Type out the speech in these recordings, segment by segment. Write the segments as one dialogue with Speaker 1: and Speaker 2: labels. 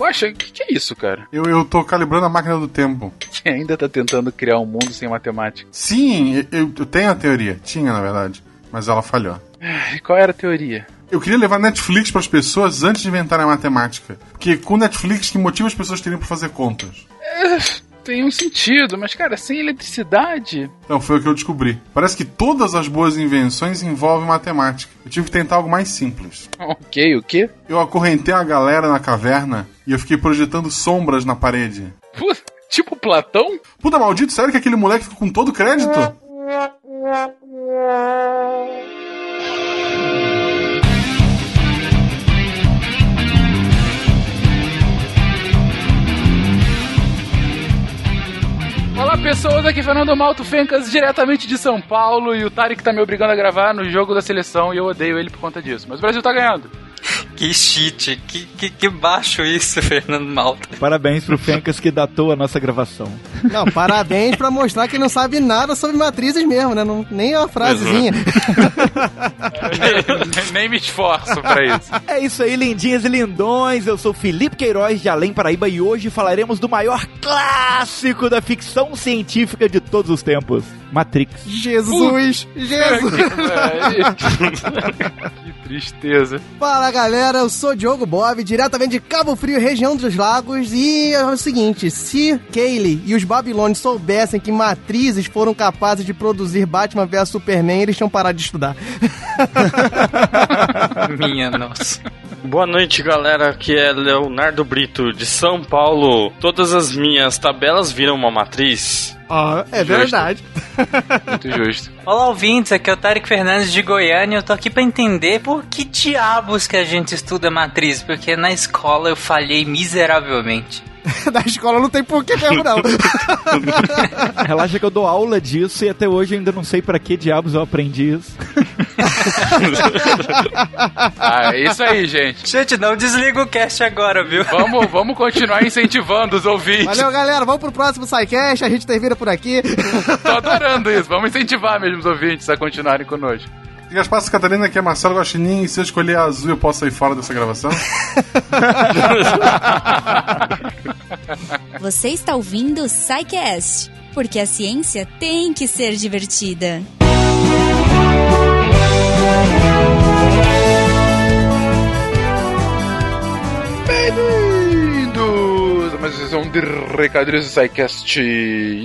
Speaker 1: Poxa, o que, que, é isso, cara?
Speaker 2: Eu, eu tô calibrando a máquina do tempo.
Speaker 1: Que ainda tá tentando criar um mundo sem matemática.
Speaker 2: Sim, eu, eu tenho a teoria. Tinha, na verdade. Mas ela falhou.
Speaker 1: E qual era a teoria?
Speaker 2: Eu queria levar Netflix para as pessoas antes de inventarem a matemática. Porque com Netflix, que motiva as pessoas teriam para fazer contas?
Speaker 1: Tem um sentido, mas cara, sem eletricidade.
Speaker 2: Então, foi o que eu descobri. Parece que todas as boas invenções envolvem matemática. Eu tive que tentar algo mais simples.
Speaker 1: Ok, o quê?
Speaker 2: Eu acorrentei a galera na caverna e eu fiquei projetando sombras na parede.
Speaker 1: Puta, tipo Platão?
Speaker 2: Puta maldito, sério que aquele moleque ficou com todo o crédito?
Speaker 1: Olá pessoas, aqui é Fernando Malto Fencas, diretamente de São Paulo, e o Tarek tá me obrigando a gravar no jogo da seleção e eu odeio ele por conta disso. Mas o Brasil tá ganhando.
Speaker 3: Que cheat, que, que, que baixo isso, Fernando Malta.
Speaker 4: Parabéns pro Fencas que datou a nossa gravação.
Speaker 5: Não, parabéns pra mostrar que não sabe nada sobre matrizes mesmo, né? Não, nem a frasezinha.
Speaker 1: nem, nem me esforço pra isso.
Speaker 4: É isso aí, lindinhas e lindões. Eu sou Felipe Queiroz de Além Paraíba e hoje falaremos do maior clássico da ficção científica de todos os tempos. Matrix.
Speaker 5: Jesus! Jesus!
Speaker 1: que tristeza.
Speaker 5: Fala galera, eu sou Diogo Bob, diretamente de Cabo Frio, região dos lagos, e é o seguinte: se Kaylee e os Babilônios soubessem que matrizes foram capazes de produzir Batman vs Superman, eles tinham parado de estudar.
Speaker 3: Minha nossa.
Speaker 6: Boa noite, galera. Aqui é Leonardo Brito, de São Paulo. Todas as minhas tabelas viram uma matriz.
Speaker 5: Ah, é justo. verdade.
Speaker 1: Muito justo.
Speaker 3: Olá, ouvintes. Aqui é o Tarek Fernandes de Goiânia. Eu tô aqui pra entender por que diabos que a gente estuda matriz. Porque na escola eu falhei miseravelmente.
Speaker 5: da escola não tem porquê mesmo, não.
Speaker 4: Relaxa que eu dou aula disso e até hoje eu ainda não sei para que diabos eu aprendi isso.
Speaker 1: ah, é isso aí, gente.
Speaker 3: Gente, não desliga o cast agora, viu?
Speaker 1: Vamos, vamos continuar incentivando os ouvintes.
Speaker 5: Valeu, galera. Vamos pro próximo SciCast. A gente termina por aqui.
Speaker 1: Tô adorando isso. Vamos incentivar mesmo os ouvintes a continuarem conosco.
Speaker 2: E Gaspar Catarina, aqui é Marcelo Guaxinim, e se eu escolher azul eu posso sair fora dessa gravação?
Speaker 7: Você está ouvindo o SciCast, porque a ciência tem que ser divertida.
Speaker 1: Bem-vindos a mais uma sessão de recadilhos do SciCast.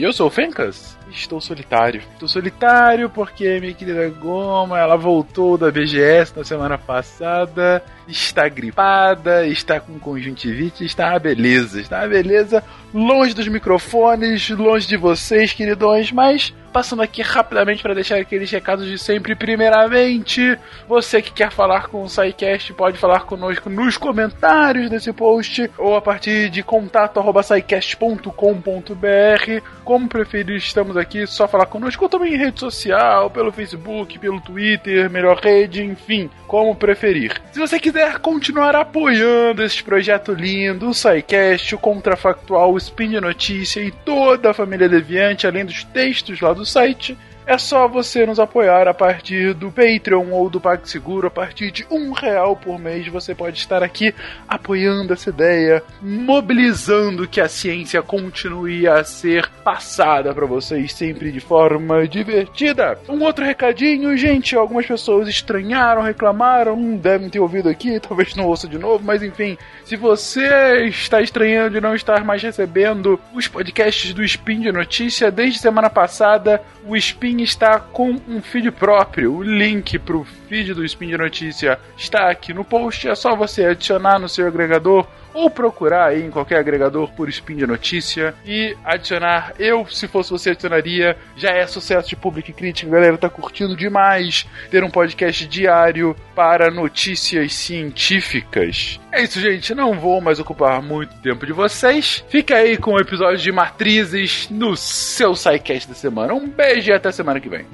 Speaker 1: Eu sou o Fencas. Estou solitário. Estou solitário porque minha querida Goma, ela voltou da BGS na semana passada, está gripada, está com conjuntivite, está uma beleza, está uma beleza, longe dos microfones, longe de vocês, queridões, mas passando aqui rapidamente para deixar aqueles recados de sempre. Primeiramente, você que quer falar com o SciCast pode falar conosco nos comentários desse post ou a partir de contato@scicast.com.br. Como preferir, estamos aqui, só falar conosco ou também em rede social, pelo Facebook, pelo Twitter, melhor rede, enfim, como preferir. Se você quiser continuar apoiando esse projeto lindo, o SciCast, o Contrafactual, o Spin de Notícia e toda a família Deviante, além dos textos lá do site, é só você nos apoiar a partir do Patreon ou do PagSeguro. A partir de um real por mês você pode estar aqui apoiando essa ideia, mobilizando que a ciência continue a ser passada para vocês sempre de forma divertida. Um outro recadinho, gente, algumas pessoas estranharam, reclamaram, não devem ter ouvido aqui, talvez não ouça de novo, mas enfim, se você está estranhando de não estar mais recebendo os podcasts do Spin de Notícia, desde semana passada o Spin está com um feed próprio. O link para o feed do Spin de Notícia está aqui no post. É só você adicionar no seu agregador ou procurar aí em qualquer agregador por Spin de Notícia e adicionar. Eu, se fosse você, adicionaria. Já é sucesso de público e crítica, galera tá curtindo demais ter um podcast diário para notícias científicas. É isso, gente. Não vou mais ocupar muito tempo de vocês. Fica aí com o episódio de Matrizes no seu SciCast da semana. Um beijo e até semana que vem.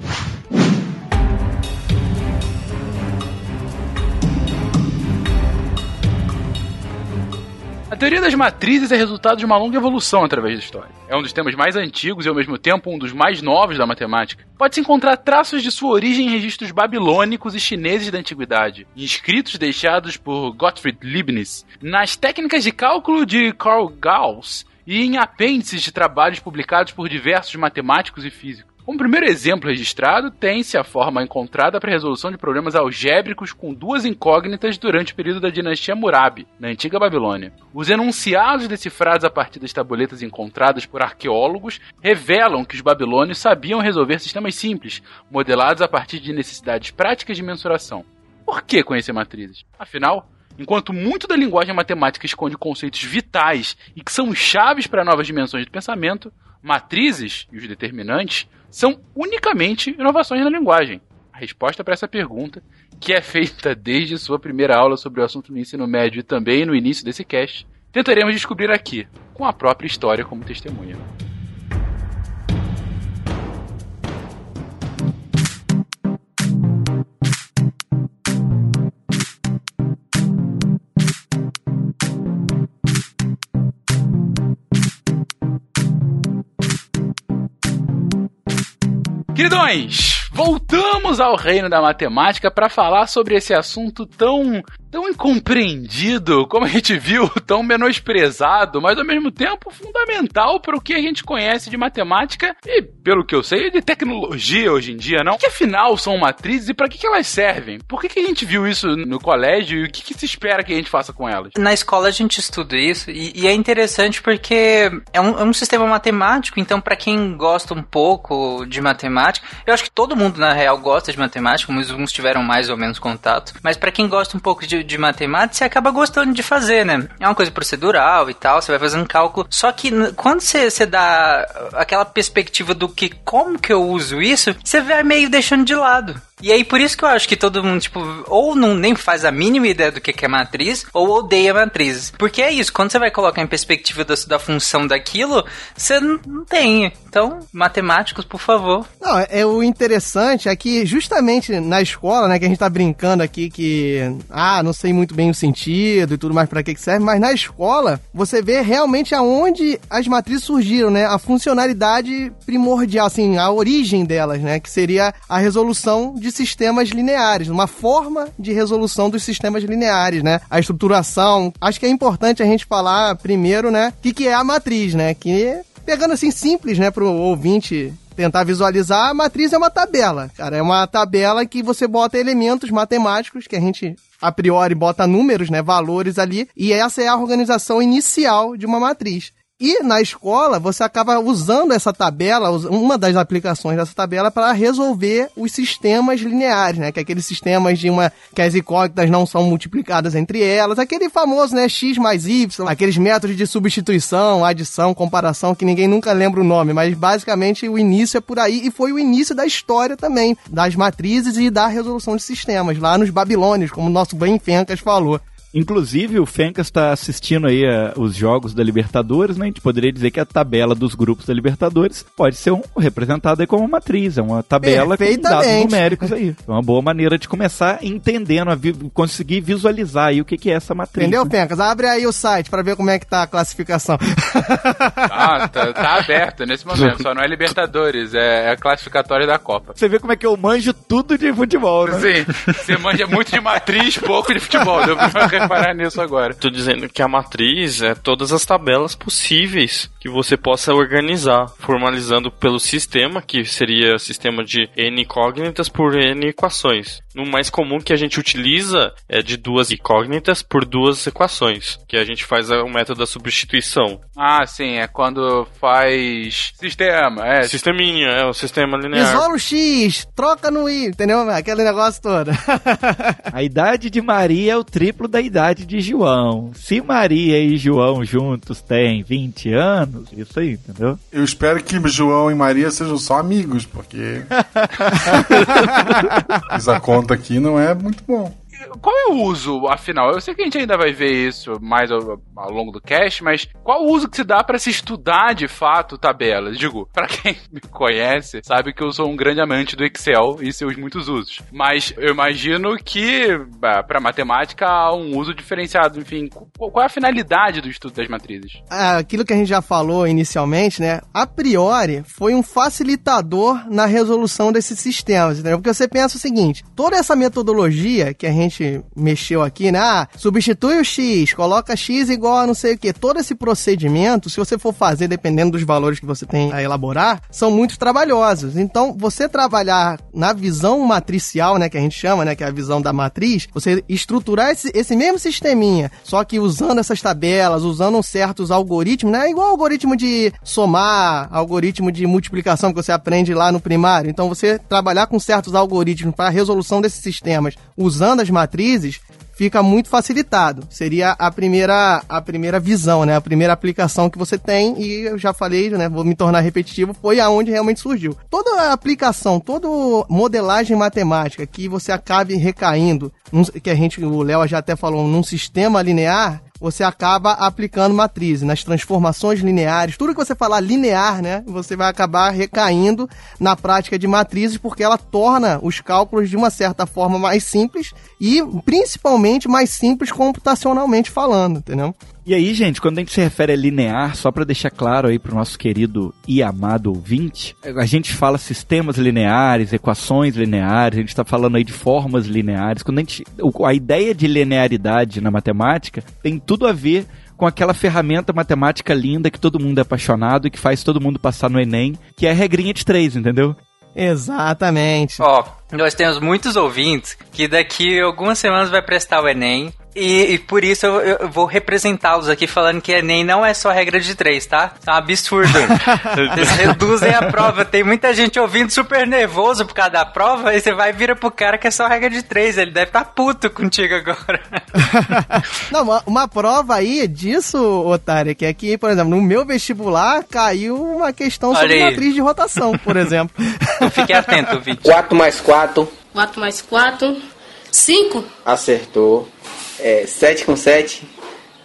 Speaker 1: Teoria das matrizes é resultado de uma longa evolução através da história. É um dos temas mais antigos e, ao mesmo tempo, um dos mais novos da matemática. Pode-se encontrar traços de sua origem em registros babilônicos e chineses da antiguidade, inscritos deixados por Gottfried Leibniz, nas técnicas de cálculo de Carl Gauss e em apêndices de trabalhos publicados por diversos matemáticos e físicos. Como primeiro exemplo registrado, tem-se a forma encontrada para resolução de problemas algébricos com duas incógnitas durante o período da dinastia Murabi, na antiga Babilônia. Os enunciados decifrados a partir das tabuletas encontradas por arqueólogos revelam que os babilônios sabiam resolver sistemas simples, modelados a partir de necessidades práticas de mensuração. Por que conhecer matrizes? Afinal, Enquanto muito da linguagem matemática esconde conceitos vitais e que são chaves para novas dimensões de pensamento, matrizes e os determinantes são unicamente inovações na linguagem. A resposta para essa pergunta, que é feita desde sua primeira aula sobre o assunto no ensino médio e também no início desse cast, tentaremos descobrir aqui, com a própria história como testemunha. Queridões, voltamos ao reino da matemática para falar sobre esse assunto tão tão incompreendido, como a gente viu, tão menosprezado, mas ao mesmo tempo fundamental para o que a gente conhece de matemática e, pelo que eu sei, de tecnologia hoje em dia, não? Que afinal são matrizes e para que, que elas servem? Por que, que a gente viu isso no colégio e o que, que se espera que a gente faça com elas?
Speaker 3: Na escola a gente estuda isso e, e é interessante porque é um, é um sistema matemático, então para quem gosta um pouco de matemática, eu acho que todo mundo na real gosta de matemática, alguns tiveram mais ou menos contato, mas para quem gosta um pouco de de matemática, você acaba gostando de fazer, né? É uma coisa procedural e tal, você vai fazendo cálculo. Só que quando você, você dá aquela perspectiva do que como que eu uso isso, você vai meio deixando de lado. E aí, por isso que eu acho que todo mundo, tipo, ou não nem faz a mínima ideia do que é matriz, ou odeia matrizes. Porque é isso, quando você vai colocar em perspectiva da, da função daquilo, você não tem. Então, matemáticos, por favor.
Speaker 5: Não, é, é o interessante é que justamente na escola, né, que a gente tá brincando aqui que, ah, não sei muito bem o sentido e tudo mais para que que serve, mas na escola você vê realmente aonde as matrizes surgiram, né, a funcionalidade primordial, assim, a origem delas, né, que seria a resolução de sistemas lineares, uma forma de resolução dos sistemas lineares, né? A estruturação. Acho que é importante a gente falar primeiro, né? O que, que é a matriz, né? Que pegando assim simples, né, pro ouvinte tentar visualizar, a matriz é uma tabela, cara. É uma tabela que você bota elementos matemáticos que a gente a priori bota números, né, valores ali, e essa é a organização inicial de uma matriz. E na escola você acaba usando essa tabela, uma das aplicações dessa tabela para resolver os sistemas lineares, né? Que é aqueles sistemas de uma que as incógnitas não são multiplicadas entre elas, aquele famoso, né, x mais y, aqueles métodos de substituição, adição, comparação que ninguém nunca lembra o nome, mas basicamente o início é por aí e foi o início da história também das matrizes e da resolução de sistemas lá nos babilônios, como o nosso Ben Fencas falou.
Speaker 4: Inclusive, o Fencas está assistindo aí a, os jogos da Libertadores, né? A gente poderia dizer que a tabela dos grupos da Libertadores pode ser um, representada aí como uma matriz, é uma tabela com dados numéricos aí. É uma boa maneira de começar entendendo, a vi conseguir visualizar aí o que, que é essa matriz.
Speaker 5: Entendeu, né? Fencas? Abre aí o site para ver como é que tá a classificação.
Speaker 1: Ah, tá, tá aberto nesse momento, só não é Libertadores, é, é a classificatória da Copa.
Speaker 4: Você vê como é que eu manjo tudo de futebol, né?
Speaker 1: Sim, você manja muito de matriz, pouco de futebol. Deu pra reparar nisso agora.
Speaker 6: Tô dizendo que a matriz é todas as tabelas possíveis que você possa organizar, formalizando pelo sistema, que seria sistema de n incógnitas por n equações. No mais comum que a gente utiliza é de duas incógnitas por duas equações, que a gente faz o método da substituição.
Speaker 1: Ah, sim, é quando faz sistema, é.
Speaker 6: Sisteminha, é o sistema linear.
Speaker 5: Isola o X, troca no Y, entendeu? Aquele negócio todo.
Speaker 4: a idade de Maria é o triplo da idade de João. Se Maria e João juntos têm 20 anos, isso aí, entendeu?
Speaker 2: Eu espero que João e Maria sejam só amigos, porque. Fiz a conta aqui não é muito bom
Speaker 1: qual é o uso, afinal? Eu sei que a gente ainda vai ver isso mais ao, ao longo do cast, mas qual o uso que se dá para se estudar de fato tabelas? Digo, para quem me conhece, sabe que eu sou um grande amante do Excel e seus muitos usos. Mas eu imagino que para matemática há um uso diferenciado. Enfim, qual é a finalidade do estudo das matrizes?
Speaker 5: Aquilo que a gente já falou inicialmente, né? A priori, foi um facilitador na resolução desses sistemas, entendeu? Porque você pensa o seguinte: toda essa metodologia que a gente mexeu aqui, né? Ah, substitui o x, coloca x igual a não sei o que. Todo esse procedimento, se você for fazer, dependendo dos valores que você tem a elaborar, são muito trabalhosos. Então, você trabalhar na visão matricial, né? Que a gente chama, né? Que é a visão da matriz, você estruturar esse, esse mesmo sisteminha, só que usando essas tabelas, usando certos algoritmos, né? Igual algoritmo de somar, algoritmo de multiplicação que você aprende lá no primário. Então, você trabalhar com certos algoritmos para a resolução desses sistemas usando as matrizes fica muito facilitado. Seria a primeira, a primeira visão, né? A primeira aplicação que você tem e eu já falei, né? Vou me tornar repetitivo, foi aonde realmente surgiu. Toda aplicação, toda modelagem matemática que você acabe recaindo, que a gente, o Léo já até falou, num sistema linear, você acaba aplicando matriz, nas transformações lineares, tudo que você falar linear, né, você vai acabar recaindo na prática de matrizes porque ela torna os cálculos de uma certa forma mais simples e principalmente mais simples computacionalmente falando, entendeu?
Speaker 4: E aí, gente, quando a gente se refere a linear, só para deixar claro aí pro nosso querido e amado ouvinte, a gente fala sistemas lineares, equações lineares, a gente está falando aí de formas lineares. Quando a gente, a ideia de linearidade na matemática tem tudo a ver com aquela ferramenta matemática linda que todo mundo é apaixonado e que faz todo mundo passar no Enem, que é a regrinha de três, entendeu?
Speaker 5: Exatamente.
Speaker 3: Ó, nós temos muitos ouvintes que daqui algumas semanas vai prestar o Enem e, e, por isso eu, eu vou representá-los aqui falando que Enem não é só regra de três, tá? É um absurdo. Eles reduzem a prova. Tem muita gente ouvindo super nervoso por causa da prova, e você vai e vira pro cara que é só regra de três. Ele deve estar tá puto contigo agora.
Speaker 5: não, uma, uma, prova aí disso, Otário, que é que, por exemplo, no meu vestibular caiu uma questão Olha sobre aí. matriz de rotação, por exemplo.
Speaker 3: Eu fiquei atento, Vitor.
Speaker 8: 4 mais 4.
Speaker 9: 4 mais 4. 5.
Speaker 8: Acertou. É, 7 com 7?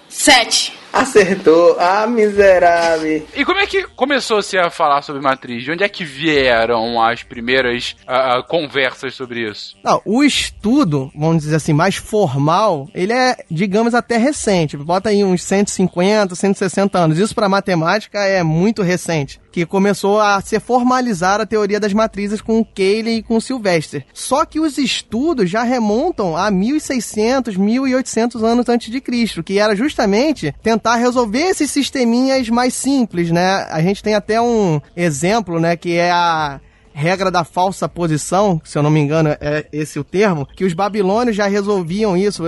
Speaker 9: 7.
Speaker 8: Acertou, ah, miserável.
Speaker 1: E como é que começou-se a falar sobre matriz? De onde é que vieram as primeiras uh, conversas sobre isso?
Speaker 5: Não, o estudo, vamos dizer assim, mais formal, ele é, digamos, até recente. Bota aí uns 150, 160 anos. Isso para matemática é muito recente que começou a se formalizar a teoria das matrizes com o Cayley e com o Sylvester. Só que os estudos já remontam a 1600, 1800 anos antes de Cristo, que era justamente tentar resolver esses sisteminhas mais simples, né? A gente tem até um exemplo, né, que é a regra da falsa posição, se eu não me engano é esse o termo, que os babilônios já resolviam isso,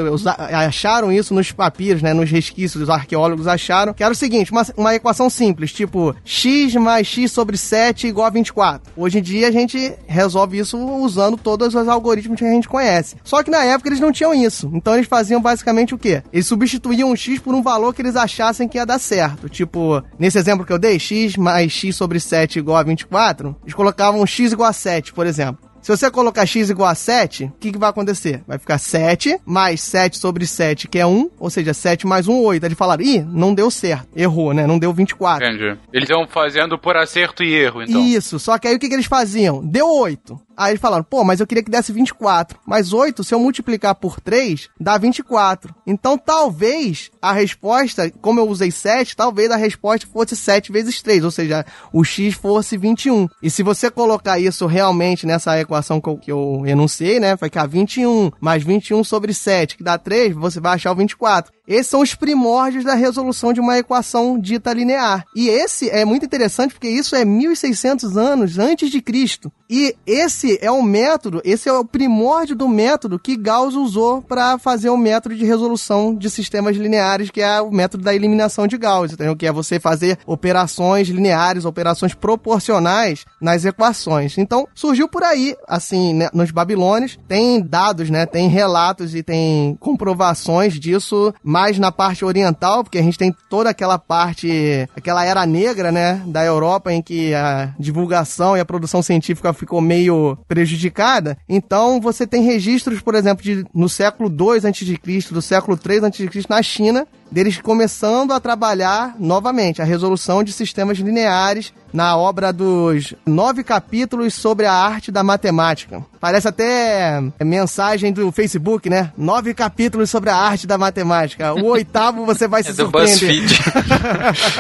Speaker 5: acharam isso nos papiros, né, nos resquícios, os arqueólogos acharam, que era o seguinte, uma, uma equação simples, tipo x mais x sobre 7 igual a 24. Hoje em dia a gente resolve isso usando todos os algoritmos que a gente conhece. Só que na época eles não tinham isso, então eles faziam basicamente o quê? Eles substituíam o x por um valor que eles achassem que ia dar certo. Tipo, nesse exemplo que eu dei, x mais x sobre 7 igual a 24, eles colocavam x x igual a 7, por exemplo. Se você colocar x igual a 7, o que, que vai acontecer? Vai ficar 7 mais 7 sobre 7, que é 1, ou seja, 7 mais 1, 8. Aí eles falaram, ih, não deu certo, errou, né? Não deu 24.
Speaker 1: Entendi. Eles estão fazendo por acerto e erro, então.
Speaker 5: Isso, só que aí o que, que eles faziam? Deu 8. Aí eles falaram, pô, mas eu queria que desse 24. Mas 8, se eu multiplicar por 3, dá 24. Então talvez a resposta, como eu usei 7, talvez a resposta fosse 7 vezes 3, ou seja, o x fosse 21. E se você colocar isso realmente nessa equação que eu, que eu enunciei, né, vai ficar 21 mais 21 sobre 7, que dá 3, você vai achar o 24. Esses são os primórdios da resolução de uma equação dita linear. E esse é muito interessante porque isso é 1600 anos antes de Cristo. E esse é o método, esse é o primórdio do método que Gauss usou para fazer o método de resolução de sistemas lineares, que é o método da eliminação de Gauss, entendeu? que é você fazer operações lineares, operações proporcionais nas equações. Então, surgiu por aí, assim, né, nos babilônios, tem dados, né, tem relatos e tem comprovações disso mais na parte oriental, porque a gente tem toda aquela parte, aquela era negra, né, da Europa em que a divulgação e a produção científica ficou meio prejudicada. Então você tem registros, por exemplo, de no século 2 a.C., do século 3 a.C. na China, deles começando a trabalhar novamente a resolução de sistemas lineares na obra dos nove capítulos sobre a arte da matemática. Parece até mensagem do Facebook, né? Nove capítulos sobre a arte da matemática. O oitavo você vai se é surpreender.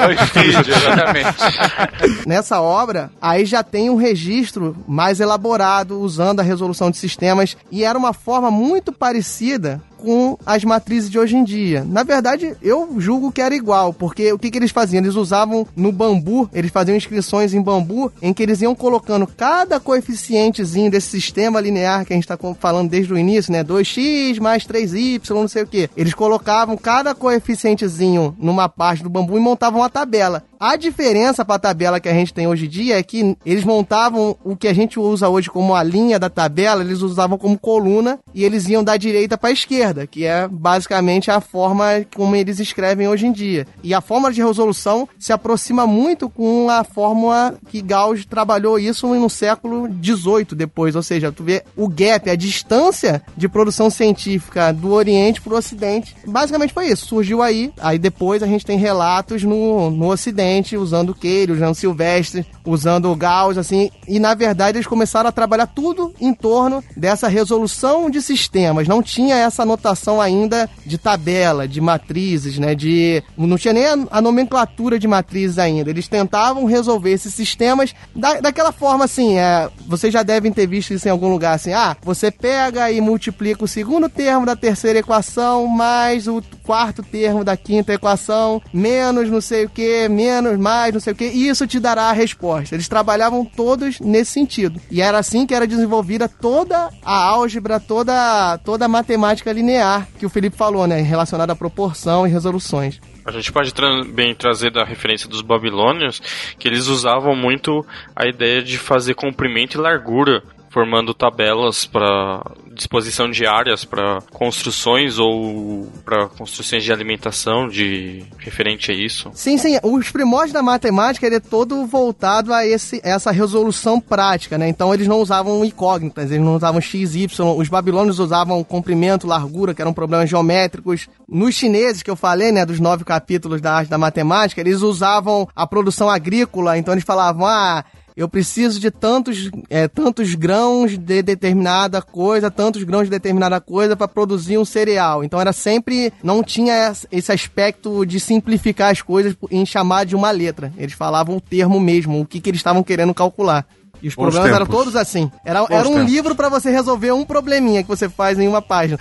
Speaker 5: BuzzFeed, exatamente. Nessa obra, aí já tem um registro mais elaborado usando a resolução de sistemas e era uma forma muito parecida com as matrizes de hoje em dia. Na verdade, eu julgo que era igual, porque o que, que eles faziam? Eles usavam no bambu, eles faziam inscrições em bambu, em que eles iam colocando cada coeficientezinho desse sistema linear que a gente está falando desde o início, né? 2x mais 3y, não sei o que. Eles colocavam cada coeficientezinho numa parte do bambu e montavam uma tabela. A diferença para a tabela que a gente tem hoje em dia é que eles montavam o que a gente usa hoje como a linha da tabela, eles usavam como coluna e eles iam da direita para a esquerda, que é basicamente a forma como eles escrevem hoje em dia. E a fórmula de resolução se aproxima muito com a fórmula que Gauss trabalhou isso no século XVIII depois, ou seja, tu vê o gap, a distância de produção científica do Oriente para o Ocidente. Basicamente foi isso, surgiu aí, aí depois a gente tem relatos no, no Ocidente usando Queiro, usando Silvestre, usando Gauss, assim, e na verdade eles começaram a trabalhar tudo em torno dessa resolução de sistemas. Não tinha essa anotação ainda de tabela, de matrizes, né? De não tinha nem a nomenclatura de matrizes ainda. Eles tentavam resolver esses sistemas da, daquela forma assim. É, vocês já devem ter visto isso em algum lugar assim. Ah, você pega e multiplica o segundo termo da terceira equação mais o quarto termo da quinta equação menos não sei o que menos menos, mais, não sei o que, e isso te dará a resposta. Eles trabalhavam todos nesse sentido. E era assim que era desenvolvida toda a álgebra, toda, toda a matemática linear que o Felipe falou, né, relacionada à proporção e resoluções.
Speaker 6: A gente pode também tra trazer da referência dos babilônios que eles usavam muito a ideia de fazer comprimento e largura formando tabelas para disposição de áreas para construções ou para construções de alimentação de referente a isso.
Speaker 5: Sim, sim. Os primórdios da matemática ele é todo voltado a esse, essa resolução prática, né? Então eles não usavam incógnitas, eles não usavam x, y. Os babilônios usavam comprimento, largura, que eram problemas geométricos. Nos chineses que eu falei, né, dos nove capítulos da arte da matemática, eles usavam a produção agrícola. Então eles falavam, ah eu preciso de tantos, é, tantos grãos de determinada coisa, tantos grãos de determinada coisa para produzir um cereal. Então era sempre, não tinha esse aspecto de simplificar as coisas em chamar de uma letra. Eles falavam o termo mesmo, o que, que eles estavam querendo calcular. E os Bons problemas tempos. eram todos assim. Era, era um tempos. livro para você resolver um probleminha que você faz em uma página.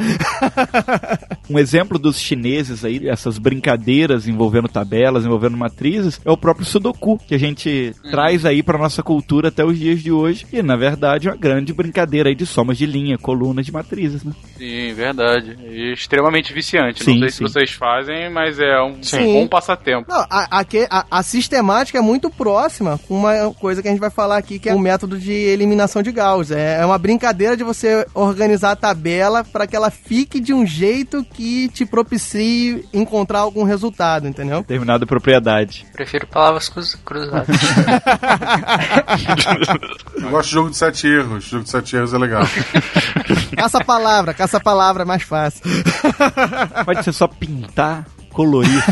Speaker 4: um exemplo dos chineses aí, essas brincadeiras envolvendo tabelas, envolvendo matrizes, é o próprio Sudoku, que a gente uhum. traz aí para nossa cultura até os dias de hoje. E, na verdade, é uma grande brincadeira aí de somas de linha, colunas de matrizes, né?
Speaker 1: Sim, verdade. E extremamente viciante. Sim, Não sei sim. se vocês fazem, mas é um, um bom passatempo.
Speaker 5: Não, a, a, a, a sistemática é muito próxima com uma coisa que a gente vai falar aqui, que é o método de eliminação de Gauss. É, é uma brincadeira de você organizar a tabela para que ela fique de um jeito que te propicie encontrar algum resultado, entendeu?
Speaker 4: Determinada propriedade.
Speaker 3: Prefiro palavras cruzadas.
Speaker 2: Eu gosto de jogo de sete erros. Jogo de sete erros é legal.
Speaker 5: caça palavra, caça palavra é mais fácil.
Speaker 4: Pode ser só pintar, colorir.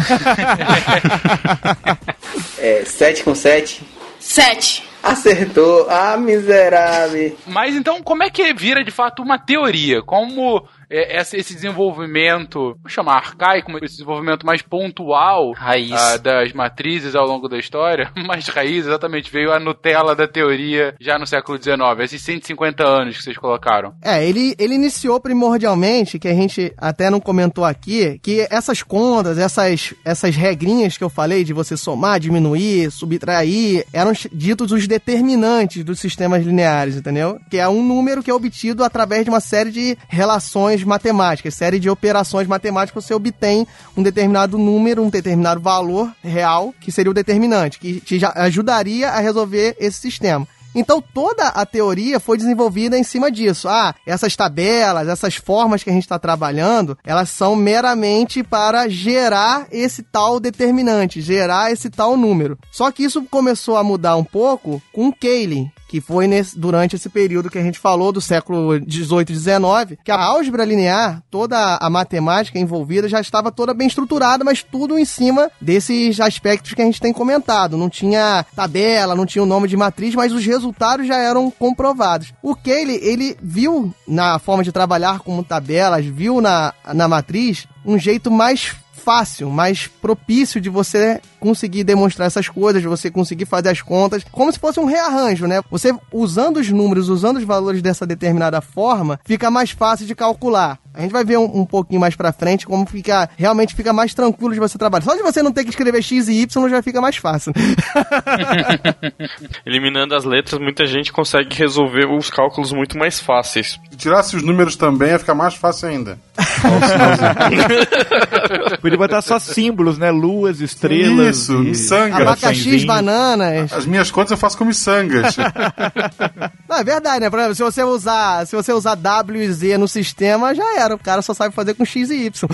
Speaker 8: é, 7 com 7.
Speaker 9: 7.
Speaker 8: Acertou. Ah, miserável.
Speaker 1: Mas então, como é que vira de fato uma teoria? Como esse desenvolvimento, vamos chamar arcaico, esse desenvolvimento mais pontual uh, das matrizes ao longo da história, mais raiz, exatamente, veio a Nutella da teoria já no século XIX, esses 150 anos que vocês colocaram.
Speaker 5: É, ele, ele iniciou primordialmente, que a gente até não comentou aqui, que essas contas, essas, essas regrinhas que eu falei de você somar, diminuir, subtrair, eram ditos os determinantes dos sistemas lineares, entendeu? Que é um número que é obtido através de uma série de relações operações matemáticas, série de operações matemáticas, você obtém um determinado número, um determinado valor real, que seria o determinante, que te ajudaria a resolver esse sistema. Então toda a teoria foi desenvolvida em cima disso. Ah, essas tabelas, essas formas que a gente está trabalhando, elas são meramente para gerar esse tal determinante, gerar esse tal número. Só que isso começou a mudar um pouco com Cayley, que foi nesse, durante esse período que a gente falou do século 18 e 19, que a álgebra linear, toda a matemática envolvida já estava toda bem estruturada, mas tudo em cima desses aspectos que a gente tem comentado. Não tinha tabela, não tinha o nome de matriz, mas os resultados já eram comprovados. O Cayley, ele viu na forma de trabalhar com tabelas, viu na, na matriz um jeito mais fácil, mais propício de você conseguir demonstrar essas coisas, de você conseguir fazer as contas, como se fosse um rearranjo, né? Você usando os números, usando os valores dessa determinada forma, fica mais fácil de calcular. A gente vai ver um, um pouquinho mais pra frente como fica, realmente fica mais tranquilo de você trabalhar. Só de você não ter que escrever X e Y já fica mais fácil.
Speaker 6: Eliminando as letras, muita gente consegue resolver os cálculos muito mais fáceis.
Speaker 2: Se tirasse os números também, ia ficar mais fácil ainda.
Speaker 4: Podia botar só símbolos, né? Luas, estrelas.
Speaker 2: Isso, miçangas.
Speaker 5: Abacaxis, bananas.
Speaker 2: As minhas contas eu faço com miçangas.
Speaker 5: Não, é verdade, né? Por exemplo, se você usar, se você usar W e Z no sistema, já era. O cara só sabe fazer com X e Y.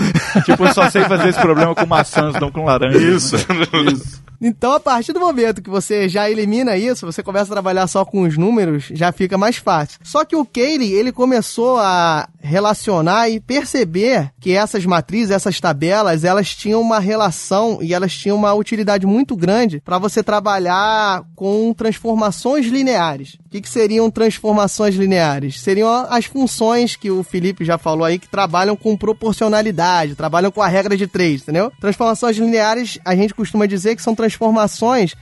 Speaker 4: tipo, eu só sei fazer esse problema com maçãs, não com laranja.
Speaker 2: Isso, isso.
Speaker 5: Então, a partir do momento que você já elimina isso, você começa a trabalhar só com os números, já fica mais fácil. Só que o Cayley, ele começou a relacionar e perceber que essas matrizes, essas tabelas, elas tinham uma relação e elas tinham uma utilidade muito grande para você trabalhar com transformações lineares. O que, que seriam transformações lineares? Seriam as funções que o Felipe já falou aí, que trabalham com proporcionalidade, trabalham com a regra de três, entendeu? Transformações lineares, a gente costuma dizer que são transformações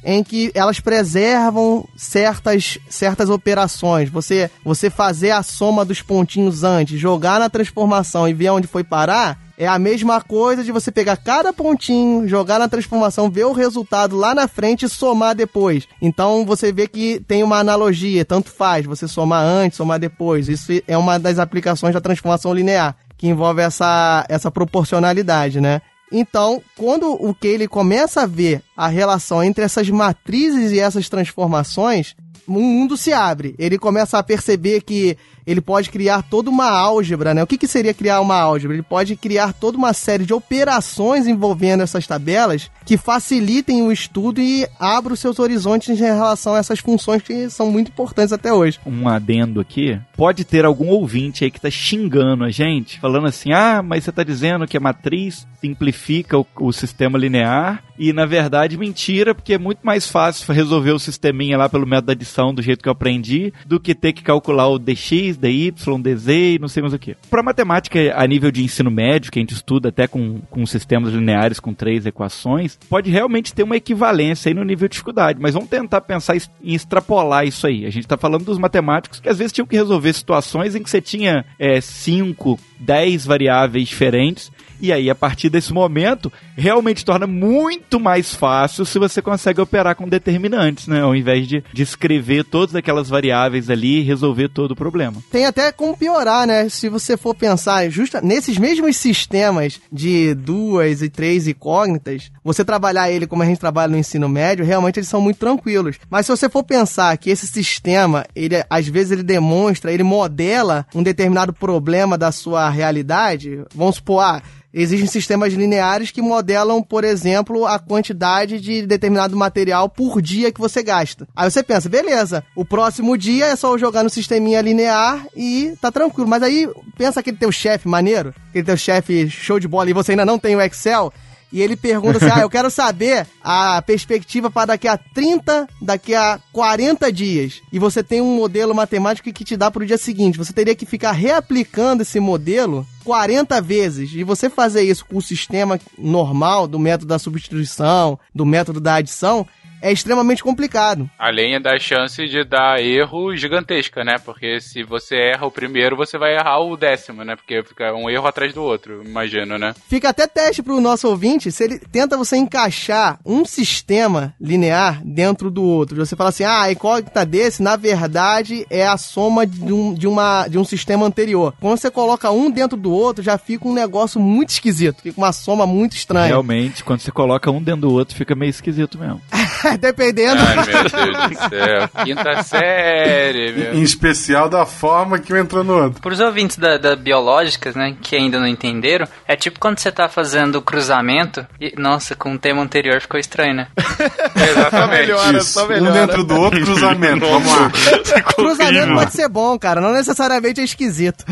Speaker 5: em que elas preservam certas, certas operações. Você, você fazer a soma dos pontinhos antes, jogar na transformação e ver onde foi parar, é a mesma coisa de você pegar cada pontinho, jogar na transformação, ver o resultado lá na frente e somar depois. Então você vê que tem uma analogia, tanto faz você somar antes, somar depois. Isso é uma das aplicações da transformação linear, que envolve essa, essa proporcionalidade, né? Então, quando o ele começa a ver a relação entre essas matrizes e essas transformações, o mundo se abre. Ele começa a perceber que ele pode criar toda uma álgebra, né? O que, que seria criar uma álgebra? Ele pode criar toda uma série de operações envolvendo essas tabelas que facilitem o estudo e abram os seus horizontes em relação a essas funções que são muito importantes até hoje.
Speaker 4: Um adendo aqui, pode ter algum ouvinte aí que tá xingando a gente, falando assim, ah, mas você tá dizendo que a matriz simplifica o, o sistema linear e, na verdade, mentira, porque é muito mais fácil resolver o sisteminha lá pelo método da do jeito que eu aprendi, do que ter que calcular o dx, dy, dz e não sei mais o que. Para matemática a nível de ensino médio, que a gente estuda até com, com sistemas lineares com três equações, pode realmente ter uma equivalência aí no nível de dificuldade, mas vamos tentar pensar em extrapolar isso aí. A gente está falando dos matemáticos que às vezes tinham que resolver situações em que você tinha 5, é, 10 variáveis diferentes e aí, a partir desse momento, realmente torna muito mais fácil se você consegue operar com determinantes, né? Ao invés de, de escrever todas aquelas variáveis ali e resolver todo o problema.
Speaker 5: Tem até como piorar, né? Se você for pensar justa nesses mesmos sistemas de duas e três incógnitas, você trabalhar ele como a gente trabalha no ensino médio, realmente eles são muito tranquilos. Mas se você for pensar que esse sistema, ele às vezes ele demonstra, ele modela um determinado problema da sua realidade, vamos supor, ah, Existem sistemas lineares que modelam, por exemplo, a quantidade de determinado material por dia que você gasta. Aí você pensa, beleza, o próximo dia é só eu jogar no sisteminha linear e tá tranquilo. Mas aí pensa aquele teu chefe maneiro, aquele teu chefe show de bola e você ainda não tem o Excel e ele pergunta assim: ah, eu quero saber a perspectiva para daqui a 30, daqui a 40 dias. E você tem um modelo matemático que te dá para o dia seguinte. Você teria que ficar reaplicando esse modelo 40 vezes. E você fazer isso com o sistema normal do método da substituição, do método da adição, é extremamente complicado.
Speaker 1: Além da chance de dar erro gigantesca, né? Porque se você erra o primeiro, você vai errar o décimo, né? Porque fica um erro atrás do outro, imagino, né?
Speaker 5: Fica até teste pro nosso ouvinte, se ele tenta você encaixar um sistema linear dentro do outro. Você fala assim, ah, a incógnita desse, na verdade, é a soma de um, de, uma, de um sistema anterior. Quando você coloca um dentro do outro, já fica um negócio muito esquisito. Fica uma soma muito estranha.
Speaker 4: Realmente, quando você coloca um dentro do outro, fica meio esquisito mesmo.
Speaker 5: Dependendo.
Speaker 1: Ai, meu Deus do céu. Quinta série, meu.
Speaker 2: Em especial da forma que um entrou no outro.
Speaker 3: Para os ouvintes da, da biológicas, né, que ainda não entenderam, é tipo quando você tá fazendo cruzamento e, nossa, com o tema anterior ficou estranho, né?
Speaker 1: Exatamente.
Speaker 5: melhora,
Speaker 2: Isso. Um dentro do outro, cruzamento. Vamos lá.
Speaker 5: Cruzamento pode ser bom, cara. Não necessariamente é esquisito.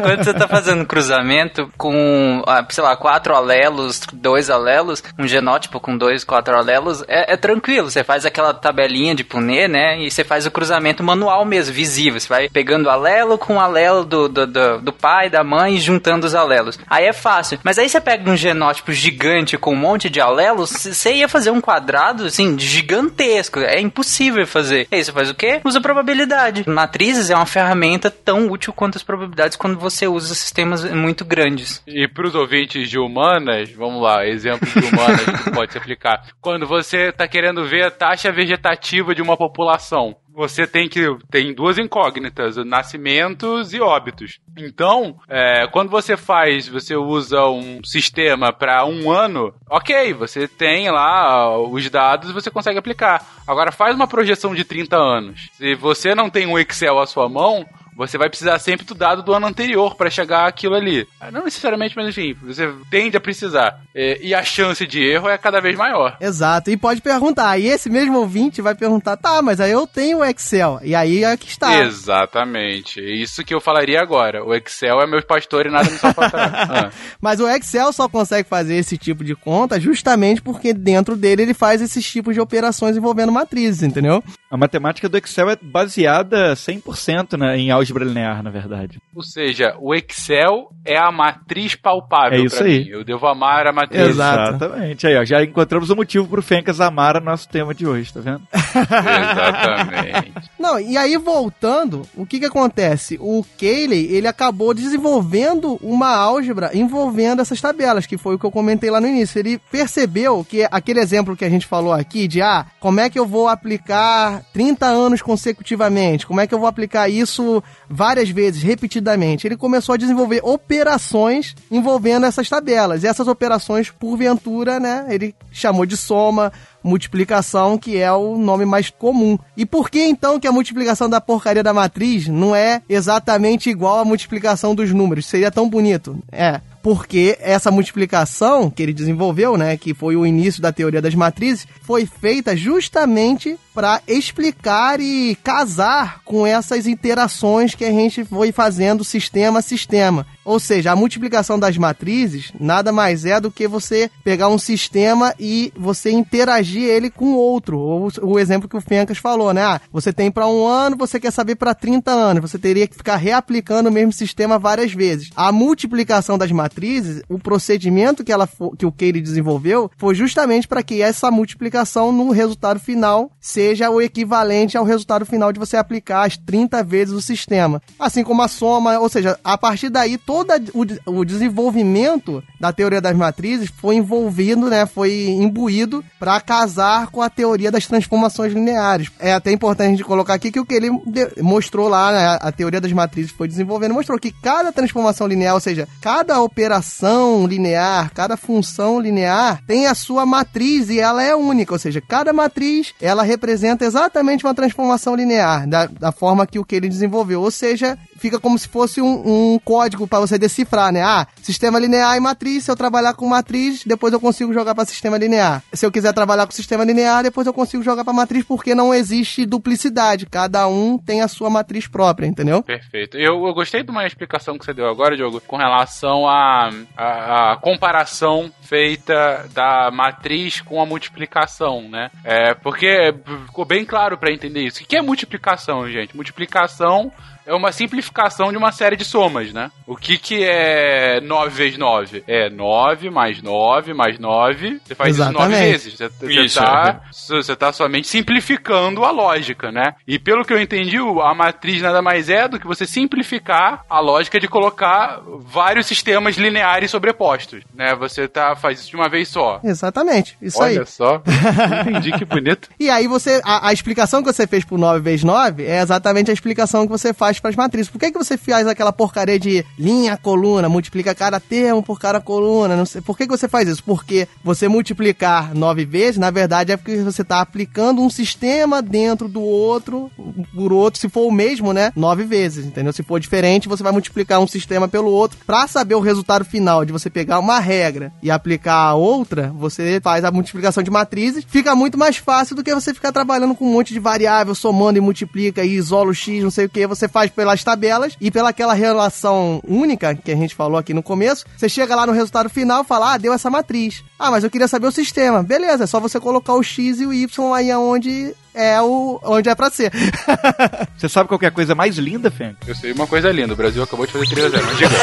Speaker 3: Quando você tá fazendo cruzamento com, ah, sei lá, quatro alelos, dois alelos, um genótipo com dois, quatro alelos, é, é tranquilo. Você faz aquela tabelinha de Punnett, né? E você faz o cruzamento manual mesmo, visível. Você vai pegando alelo com alelo do, do, do, do pai, da mãe, e juntando os alelos. Aí é fácil. Mas aí você pega um genótipo gigante com um monte de alelos, você ia fazer um quadrado, assim, gigantesco. É impossível fazer. E aí você faz o quê? Usa probabilidade. Matrizes é uma ferramenta tão útil quanto as probabilidades quando você usa sistemas muito grandes.
Speaker 1: E pros ouvintes de humanas, vamos lá, exemplo de humanas que pode se aplicar. Quando você tá querendo ver a taxa vegetativa de uma população, você tem que tem duas incógnitas, nascimentos e óbitos. Então, é, quando você faz, você usa um sistema para um ano, ok, você tem lá os dados e você consegue aplicar. Agora faz uma projeção de 30 anos. Se você não tem um Excel à sua mão, você vai precisar sempre do dado do ano anterior para chegar aquilo ali. Ah, Não necessariamente, mas enfim, você tende a precisar. É, E a chance de erro é cada vez maior.
Speaker 5: Exato. E pode perguntar. E esse mesmo ouvinte vai perguntar: tá, mas aí eu tenho o Excel. E aí é que está.
Speaker 1: Exatamente. É Isso que eu falaria agora. O Excel é meu pastor e nada me salvará. Ah.
Speaker 5: Mas o Excel só consegue fazer esse tipo de conta justamente porque dentro dele ele faz esses tipos de operações envolvendo matrizes, entendeu?
Speaker 4: A matemática do Excel é baseada 100% né, em álgebra linear, na verdade.
Speaker 1: Ou seja, o Excel é a matriz palpável
Speaker 4: É isso
Speaker 1: pra
Speaker 4: aí.
Speaker 1: mim. Eu devo amar a matriz.
Speaker 4: Exatamente. Aí, ó, já encontramos o motivo pro Fencas amar o nosso tema de hoje, tá vendo?
Speaker 1: Exatamente.
Speaker 5: Não, e aí voltando, o que que acontece? O Cayley, ele acabou desenvolvendo uma álgebra envolvendo essas tabelas, que foi o que eu comentei lá no início. Ele percebeu que aquele exemplo que a gente falou aqui de, ah, como é que eu vou aplicar 30 anos consecutivamente? Como é que eu vou aplicar isso várias vezes, repetidamente? Ele começou a desenvolver operações envolvendo essas tabelas. E essas operações, porventura, né, ele chamou de soma, multiplicação, que é o nome mais comum. E por que então que a multiplicação da porcaria da matriz não é exatamente igual à multiplicação dos números? Seria tão bonito. É. Porque essa multiplicação que ele desenvolveu, né, que foi o início da teoria das matrizes, foi feita justamente para explicar e casar com essas interações que a gente foi fazendo sistema a sistema. Ou seja, a multiplicação das matrizes nada mais é do que você pegar um sistema e você interagir ele com outro. Ou o exemplo que o Fencas falou, né? Ah, você tem para um ano, você quer saber para 30 anos. Você teria que ficar reaplicando o mesmo sistema várias vezes. A multiplicação das matrizes, o procedimento que, ela, que o Cayley desenvolveu, foi justamente para que essa multiplicação no resultado final seja o equivalente ao resultado final de você aplicar as 30 vezes o sistema. Assim como a soma, ou seja, a partir daí o, de- o desenvolvimento da teoria das matrizes foi envolvido, né, foi imbuído para casar com a teoria das transformações lineares. É até importante a gente colocar aqui que o que ele mostrou lá, né, a teoria das matrizes foi desenvolvendo, mostrou que cada transformação linear, ou seja, cada operação linear, cada função linear tem a sua matriz e ela é única, ou seja, cada matriz ela representa exatamente uma transformação linear da, da forma que o que ele desenvolveu, ou seja, fica como se fosse um, um código para você decifrar, né? Ah, sistema linear e matriz, se eu trabalhar com matriz, depois eu consigo jogar para sistema linear. Se eu quiser trabalhar com sistema linear, depois eu consigo jogar para matriz porque não existe duplicidade, cada um tem a sua matriz própria, entendeu?
Speaker 1: Perfeito. Eu, eu gostei de uma explicação que você deu agora, Diogo, com relação à a, comparação feita da matriz com a multiplicação, né? É, porque ficou bem claro para entender isso. O que é multiplicação, gente? Multiplicação é uma simplificação de uma série de somas, né? O que que é 9 vezes 9? É 9 mais 9 mais 9. Você faz isso 9
Speaker 5: Exatamente.
Speaker 1: vezes. Você, você
Speaker 6: Isso,
Speaker 1: tá, você tá somente simplificando a lógica, né? E pelo que eu entendi, o- a matriz nada mais é do que você simplificar a lógica de colocar vários sistemas lineares sobrepostos, né? Você tá, faz isso de uma vez só.
Speaker 5: Exatamente, isso aí.
Speaker 1: Olha só, entendi que bonito.
Speaker 5: E aí você, a, a explicação que você fez pro 9 vezes 9 é exatamente a explicação que você faz faz para as matrizes. Por que, que você faz aquela porcaria de linha, coluna, multiplica cada termo por cada coluna? Não sei. Por que, que você faz isso? Porque você multiplicar nove vezes, na verdade, é porque você está aplicando um sistema dentro do outro, por outro, se for o mesmo, né? Nove vezes, entendeu? Se for diferente, você vai multiplicar um sistema pelo outro. Para saber o resultado final de você pegar uma regra e aplicar a outra, você faz a multiplicação de matrizes. Fica muito mais fácil do que você ficar trabalhando com um monte de variável, somando e multiplica e isola o x, não sei o que. Você faz pelas tabelas e pela aquela relação única que a gente falou aqui no começo. Você chega lá no resultado final e fala, ah, deu essa matriz. Ah, mas eu queria saber o sistema. Beleza, é só você colocar o x e o y aí aonde é o onde é pra ser.
Speaker 4: Você sabe qual é a coisa mais linda, Fênix?
Speaker 1: Eu sei uma coisa linda, o Brasil acabou de fazer 3 x 0 mas diga.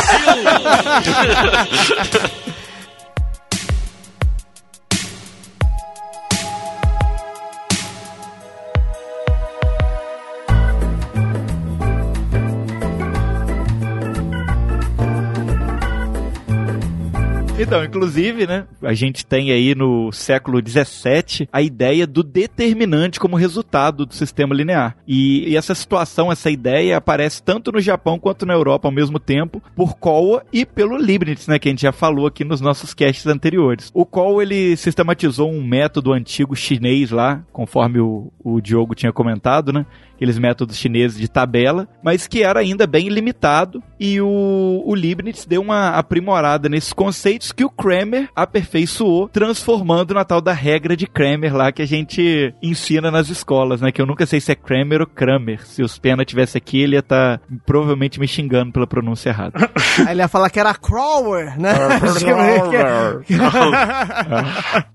Speaker 4: Então, inclusive, né, a gente tem aí no século XVII a ideia do determinante como resultado do sistema linear. E, e, essa situação, essa ideia aparece tanto no Japão quanto na Europa ao mesmo tempo, por Kowa e pelo Leibniz, né, que a gente já falou aqui nos nossos casts anteriores. O Kowa, ele sistematizou um método antigo chinês lá, conforme o, o Diogo tinha comentado, né, aqueles métodos chineses de tabela, mas que era ainda bem limitado e o, o Leibniz deu uma aprimorada nesses conceitos que o Kramer aperfeiçoou, transformando na tal da regra de Kramer lá que a gente ensina nas escolas, né? Que eu nunca sei se é Kramer ou Kramer. Se os Pena tivesse aqui, ele ia estar tá, provavelmente me xingando pela pronúncia errada.
Speaker 5: Aí ele ia falar que era Crower, né?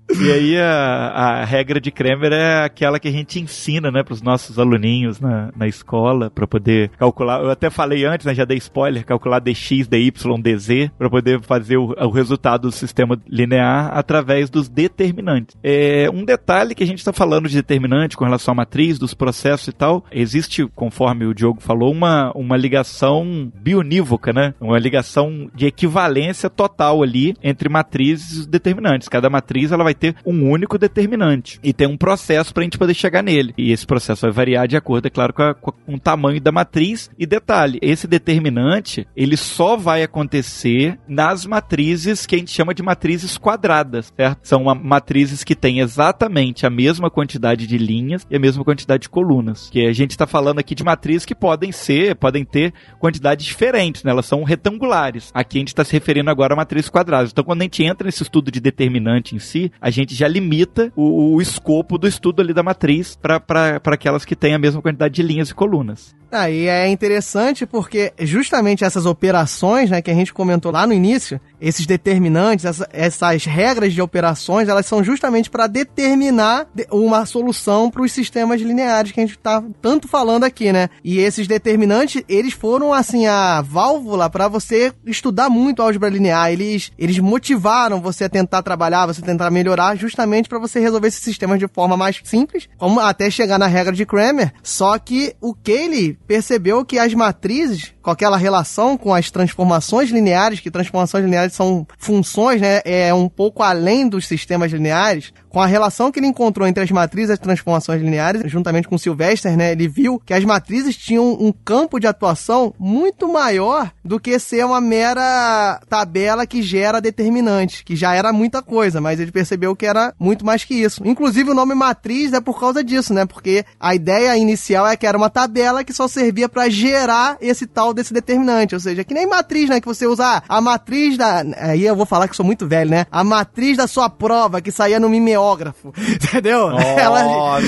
Speaker 4: e aí a, a regra de Kramer é aquela que a gente ensina, né, para os nossos aluninhos na, na escola para poder calcular. Eu até falei antes, né, já dei spoiler, calcular dx, dy, dz para poder fazer o, o, resultado do sistema linear através dos determinantes. É, um detalhe que a gente está falando de determinante com relação à matriz, dos processos e tal, existe, conforme o Diogo falou, uma, uma ligação bionívoca, né? Uma ligação de equivalência total ali entre matrizes e determinantes. Cada matriz ela vai ter um único determinante e tem um processo para a gente poder chegar nele. E esse processo vai variar de acordo é claro, com, a, com, o tamanho da matriz. E detalhe, esse determinante, ele só vai acontecer nas matrizes que a gente chama de matrizes quadradas, certo? São uma, matrizes que têm exatamente a mesma quantidade de linhas e a mesma quantidade de colunas. Que a gente está falando aqui de matrizes que podem ser, podem ter quantidades diferentes, né? Elas são retangulares. Aqui a gente está se referindo agora a matrizes quadradas. Então, quando a gente entra nesse estudo de determinante em si, a gente já limita o, o escopo do estudo ali da matriz para aquelas que têm a mesma quantidade quantidade de linhas e colunas.
Speaker 5: Aí é interessante porque justamente essas operações, né, que a gente comentou lá no início, esses determinantes, essa, essas regras de operações, elas são justamente para determinar uma solução para os sistemas lineares que a gente está tanto falando aqui, né? E esses determinantes, eles foram assim a válvula para você estudar muito álgebra linear. Eles, eles motivaram você a tentar trabalhar, você tentar melhorar, justamente para você resolver esses sistemas de forma mais simples, como até chegar na regra de Kramer. Só que o Cayley percebeu que as matrizes, com aquela relação com as transformações lineares, que transformações lineares são funções, né, é um pouco além dos sistemas lineares, com a relação que ele encontrou entre as matrizes e as transformações lineares, juntamente com Sylvester, né, ele viu que as matrizes tinham um campo de atuação muito maior do que ser uma mera tabela que gera determinante, que já era muita coisa, mas ele percebeu que era muito mais que isso. Inclusive o nome matriz é por causa disso, né, porque a ideia inicial é que era uma tabela que só servia para gerar esse tal desse determinante, ou seja, que nem matriz, né, que você usa a matriz da, aí eu vou falar que sou muito velho, né, a matriz da sua prova que saía no mimeógrafo mimeógrafo. Entendeu?
Speaker 1: Nossa, Ela...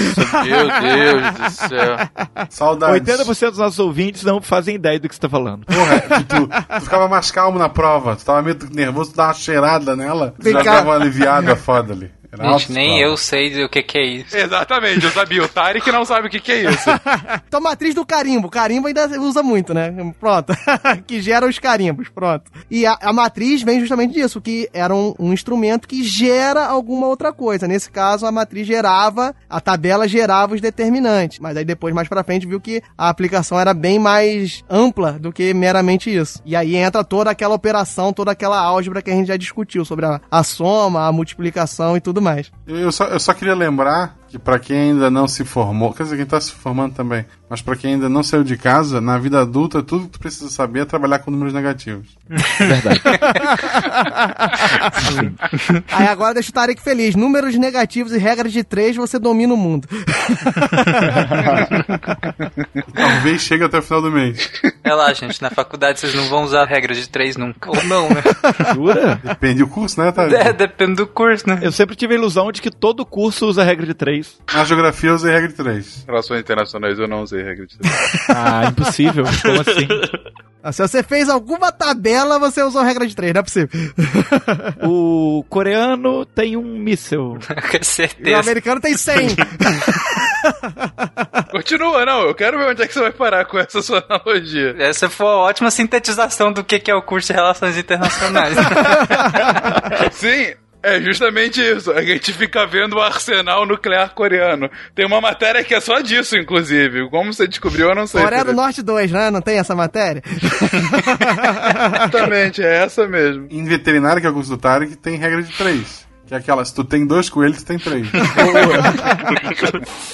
Speaker 1: meu Deus do céu.
Speaker 4: Saudades. 80% dos nossos ouvintes não fazem ideia do que você tá falando.
Speaker 2: Porra, tu, tu, ficava mais calmo na prova, tu tava meio nervoso, tu dava uma cheirada nela, tu já ficava aliviada foda ali.
Speaker 3: Gente, nem eu sei o que, que é isso.
Speaker 1: Exatamente, eu sabia. O Tarek não sabe o que, que é isso.
Speaker 5: então, matriz do carimbo. Carimbo ainda usa muito, né? Pronto. que gera os carimbos, pronto. E a, a matriz vem justamente disso, que era um, um, instrumento que gera alguma outra coisa. Nesse caso, a matriz gerava, a tabela gerava os determinantes. Mas aí depois, mais pra frente, viu que a aplicação era bem mais ampla do que meramente isso. E aí entra toda aquela operação, toda aquela álgebra que a gente já discutiu sobre a, a soma, a multiplicação e tudo tudo mais.
Speaker 2: Eu só, eu só queria lembrar que para quem ainda não se formou, quer dizer, quem tá se formando também, mas para quem ainda não saiu de casa, na vida adulta, tudo que tu precisa saber é trabalhar com números negativos.
Speaker 4: Verdade.
Speaker 5: Aí agora deixa o Tarek feliz. Números negativos e regras de três, você domina o mundo.
Speaker 2: Talvez chegue até o final do mês.
Speaker 3: É lá, gente, na faculdade vocês não vão usar regra de três nunca. Ou não, né?
Speaker 4: Jura?
Speaker 2: Depende do curso, né, Tarek?
Speaker 3: É, depende do curso, né?
Speaker 4: Eu sempre tive a ilusão de que todo curso usa regra de três.
Speaker 2: Na geografia eu usei regra de 3.
Speaker 1: Relações internacionais eu não usei regra de três.
Speaker 4: Ah, impossível. Como assim?
Speaker 5: Ah, Se você fez alguma tabela, você usou regra de três, não é possível.
Speaker 4: O coreano tem um míssel.
Speaker 3: Com
Speaker 5: E o
Speaker 3: certeza.
Speaker 5: americano tem 100.
Speaker 1: Continua, não. Eu quero ver onde é que você vai parar com essa sua analogia.
Speaker 3: Essa foi uma ótima sintetização do que que é o curso de Relações Internacionais.
Speaker 1: Sim, é justamente isso. A gente fica vendo o arsenal nuclear coreano. Tem uma matéria que é só disso, inclusive. Como você descobriu, eu não sei.
Speaker 5: Coreia do. Norte 2, né? Não tem essa matéria?
Speaker 1: Exatamente, é essa mesmo.
Speaker 2: Em veterinário, que é o curso do Tarek, tem regra de 3. Que é aquela, se tu tem dois coelhos, tu tem três.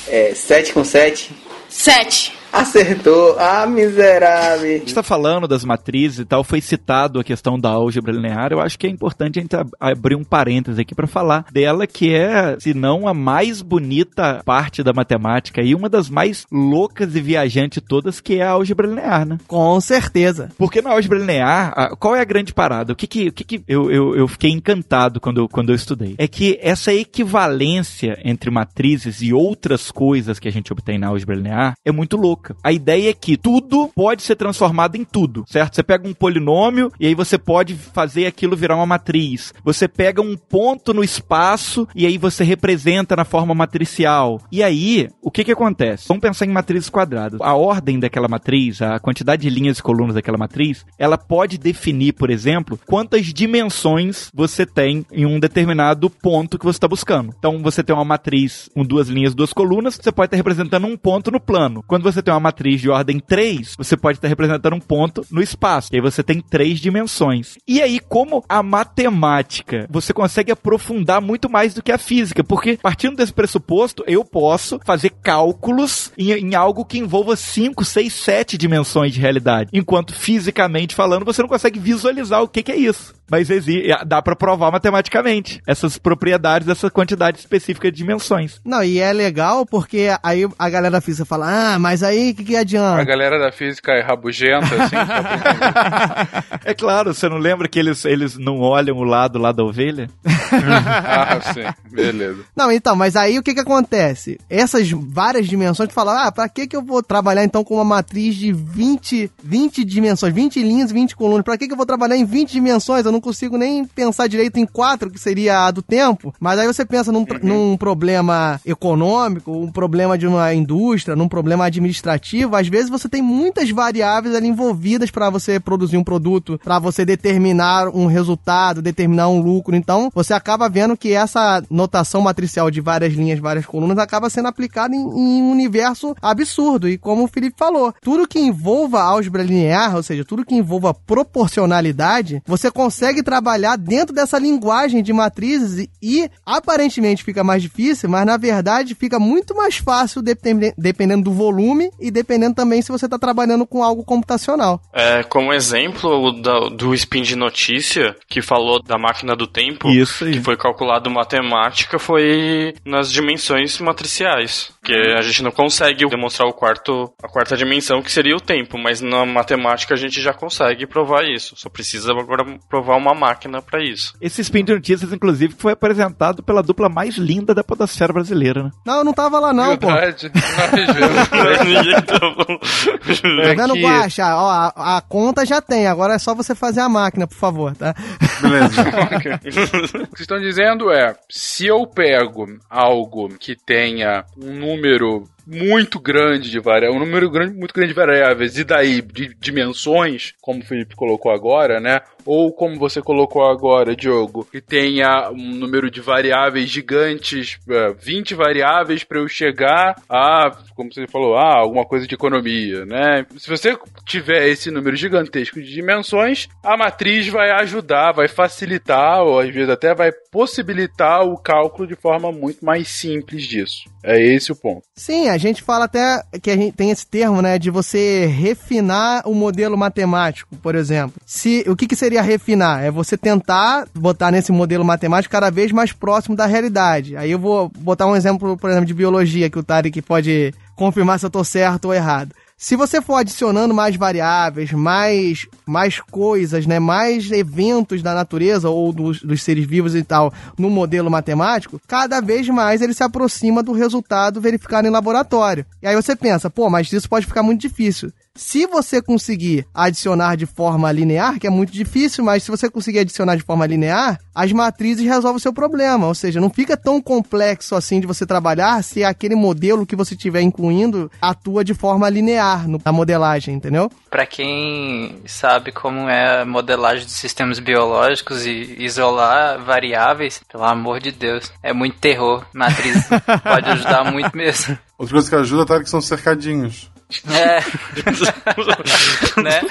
Speaker 8: É, 7 com 7.
Speaker 9: 7.
Speaker 8: Acertou. Ah, miserável.
Speaker 4: está falando das matrizes e tal, foi citado a questão da álgebra linear. Eu acho que é importante a gente ab- abrir um parêntese aqui para falar dela, que é, se não a mais bonita parte da matemática e uma das mais loucas e viajantes todas, que é a álgebra linear, né?
Speaker 5: Com certeza.
Speaker 4: Porque na álgebra linear, a- qual é a grande parada? O que que, o que, que eu, eu, eu fiquei encantado quando eu, quando eu estudei? É que essa equivalência entre matrizes e outras coisas que a gente obtém na álgebra linear é muito louca. A ideia é que tudo pode ser transformado em tudo, certo? Você pega um polinômio e aí você pode fazer aquilo virar uma matriz. Você pega um ponto no espaço e aí você representa na forma matricial. E aí, o que que acontece? Vamos pensar em matrizes quadradas. A ordem daquela matriz, a quantidade de linhas e colunas daquela matriz, ela pode definir, por exemplo, quantas dimensões você tem em um determinado ponto que você está buscando. Então, você tem uma matriz com duas linhas, duas colunas, você pode estar representando um ponto no plano. Quando você tem uma matriz de ordem 3, você pode estar representando um ponto no espaço. E aí você tem três dimensões. E aí, como a matemática, você consegue aprofundar muito mais do que a física, porque partindo desse pressuposto, eu posso fazer cálculos em, em algo que envolva 5, 6, 7 dimensões de realidade. Enquanto fisicamente falando, você não consegue visualizar o que, que é isso. Mas exi- dá pra provar matematicamente essas propriedades dessa quantidade específica de dimensões.
Speaker 5: Não, e é legal porque aí a galera da física fala, ah, mas aí o que, que
Speaker 1: A
Speaker 5: adianta?
Speaker 1: galera da física é rabugenta, assim.
Speaker 4: É claro, você não lembra que eles, eles não olham o lado lá da ovelha?
Speaker 1: ah, sim. Beleza.
Speaker 5: Não, então, mas aí o que que acontece? Essas várias dimensões, tu fala, ah, pra que que eu vou trabalhar então com uma matriz de 20, 20 dimensões, 20 linhas, 20 colunas? Pra que que eu vou trabalhar em 20 dimensões? Eu não consigo nem pensar direito em quatro, que seria a do tempo. Mas aí você pensa num,
Speaker 1: Uhum.
Speaker 5: num problema econômico, um problema de uma indústria, num problema administrativo. Às vezes você tem muitas variáveis ali envolvidas pra você produzir um produto, pra você determinar um resultado, determinar um lucro. Então, você acaba vendo que essa notação matricial de várias linhas, várias colunas, acaba sendo aplicada em, em um universo absurdo. E como o Felipe falou, tudo que envolva álgebra linear, ou seja, tudo que envolva proporcionalidade, você consegue trabalhar dentro dessa linguagem de matrizes e, aparentemente fica mais difícil, mas na verdade fica muito mais fácil depende- dependendo do volume e dependendo também se você está trabalhando com algo computacional.
Speaker 6: É, como exemplo o da- do spin de notícia, que falou da máquina do tempo,
Speaker 4: Isso aí.
Speaker 6: que foi calculado matemática, foi nas dimensões matriciais. Que a gente não consegue demonstrar o quarto, a quarta dimensão, que seria o tempo, mas na matemática a gente já consegue provar isso. Só precisa agora provar uma máquina para isso.
Speaker 4: Esse spin de notícias, inclusive, foi apresentado pela dupla mais linda da podosfera brasileira, né?
Speaker 5: Não, eu não tava lá não, pô.
Speaker 1: Verdade. Nós vemos.
Speaker 6: Ninguém tá-
Speaker 5: vendo,
Speaker 1: Aqui.
Speaker 5: Guaxa? Ó, a, a conta já tem, agora é só você fazer a máquina, por favor, tá?
Speaker 2: Beleza.
Speaker 1: O que vocês estão dizendo é, se eu pego algo que tenha um número muito grande de variáveis, um número grande, muito grande de variáveis, e daí de dimensões, como o Felipe colocou agora, né? Ou como você colocou agora, Diogo, que tenha um número de variáveis gigantes, 20 é, variáveis para eu chegar a, como você falou, a alguma coisa de economia, né? Se você tiver esse número gigantesco de dimensões, a matriz vai ajudar, vai facilitar, ou às vezes até vai possibilitar o cálculo de forma muito mais simples disso. É esse o ponto.
Speaker 5: Sim, a gente fala até que a gente tem esse termo, né, de você refinar o modelo matemático, por exemplo. Se o que, que seria refinar? É você tentar botar nesse modelo matemático cada vez mais próximo da realidade. Aí eu vou botar um exemplo, por exemplo, de biologia que o Tarek pode confirmar se eu estou certo ou errado. Se você for adicionando mais variáveis, mais, mais coisas, né, mais eventos da natureza ou dos, dos seres vivos e tal no modelo matemático, cada vez mais ele se aproxima do resultado verificado em laboratório. E aí você pensa, pô, mas isso pode ficar muito difícil. Se você conseguir adicionar de forma linear, que é muito difícil, mas se você conseguir adicionar de forma linear, as matrizes resolvem o seu problema. Ou seja, não fica tão complexo assim de você trabalhar se aquele modelo que você estiver incluindo atua de forma linear na modelagem, entendeu?
Speaker 3: Para quem sabe como é a modelagem de sistemas biológicos e isolar variáveis, pelo amor de Deus, é muito terror. Matriz pode ajudar muito mesmo.
Speaker 2: Outra coisa que ajuda, tá, que são cercadinhos.
Speaker 3: É. né?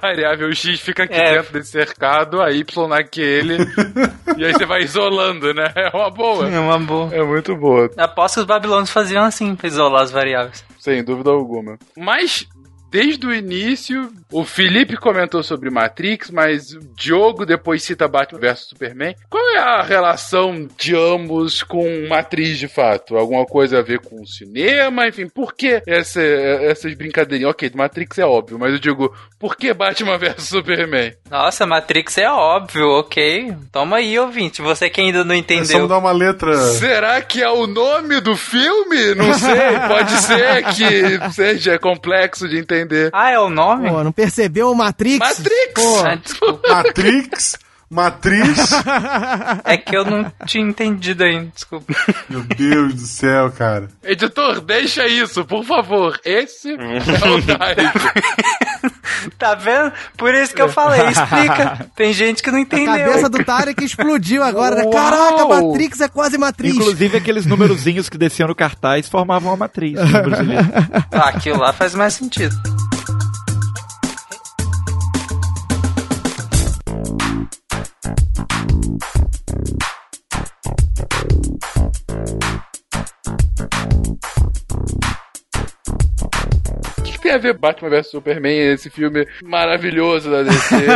Speaker 1: Variável X fica aqui é. dentro desse cercado, a Y naquele. e aí você vai isolando, né? É uma boa.
Speaker 3: É uma boa.
Speaker 1: É muito boa.
Speaker 3: Aposto que os babilônios faziam assim pra isolar as variáveis.
Speaker 1: Sem dúvida alguma. Mas desde o início. O Felipe comentou sobre Matrix, mas o Diogo depois cita Batman vs Superman. Qual é a relação de ambos com Matrix de fato? Alguma coisa a ver com o cinema? Enfim, por que essa, essas brincadeirinhas? Ok, Matrix é óbvio, mas eu digo, por que Batman vs Superman?
Speaker 3: Nossa, Matrix é óbvio, ok. Toma aí, ouvinte, você que ainda não entendeu.
Speaker 2: Só dar uma letra.
Speaker 1: Será que é o nome do filme? Não sei, pode ser que seja complexo de entender entender.
Speaker 3: Ah, é o nome?
Speaker 5: Pô, não percebeu o Matrix?
Speaker 1: Matrix!
Speaker 5: Pô.
Speaker 1: Ah,
Speaker 2: desculpa. Matrix? Matriz?
Speaker 3: É que eu não tinha entendido ainda, desculpa.
Speaker 2: Meu Deus do céu, cara.
Speaker 1: Editor, deixa isso, por favor. Esse é o Tarek.
Speaker 3: tá vendo? Por isso que eu falei, explica. Tem gente que não entendeu.
Speaker 5: A cabeça do Tarek explodiu agora. Né? Caraca, Matrix é quase matriz.
Speaker 4: Inclusive aqueles numerozinhos que desciam no cartaz formavam a matriz.
Speaker 3: ah, aquilo lá faz mais sentido.
Speaker 1: Tem a ver Batman vs Superman, esse filme maravilhoso da DC?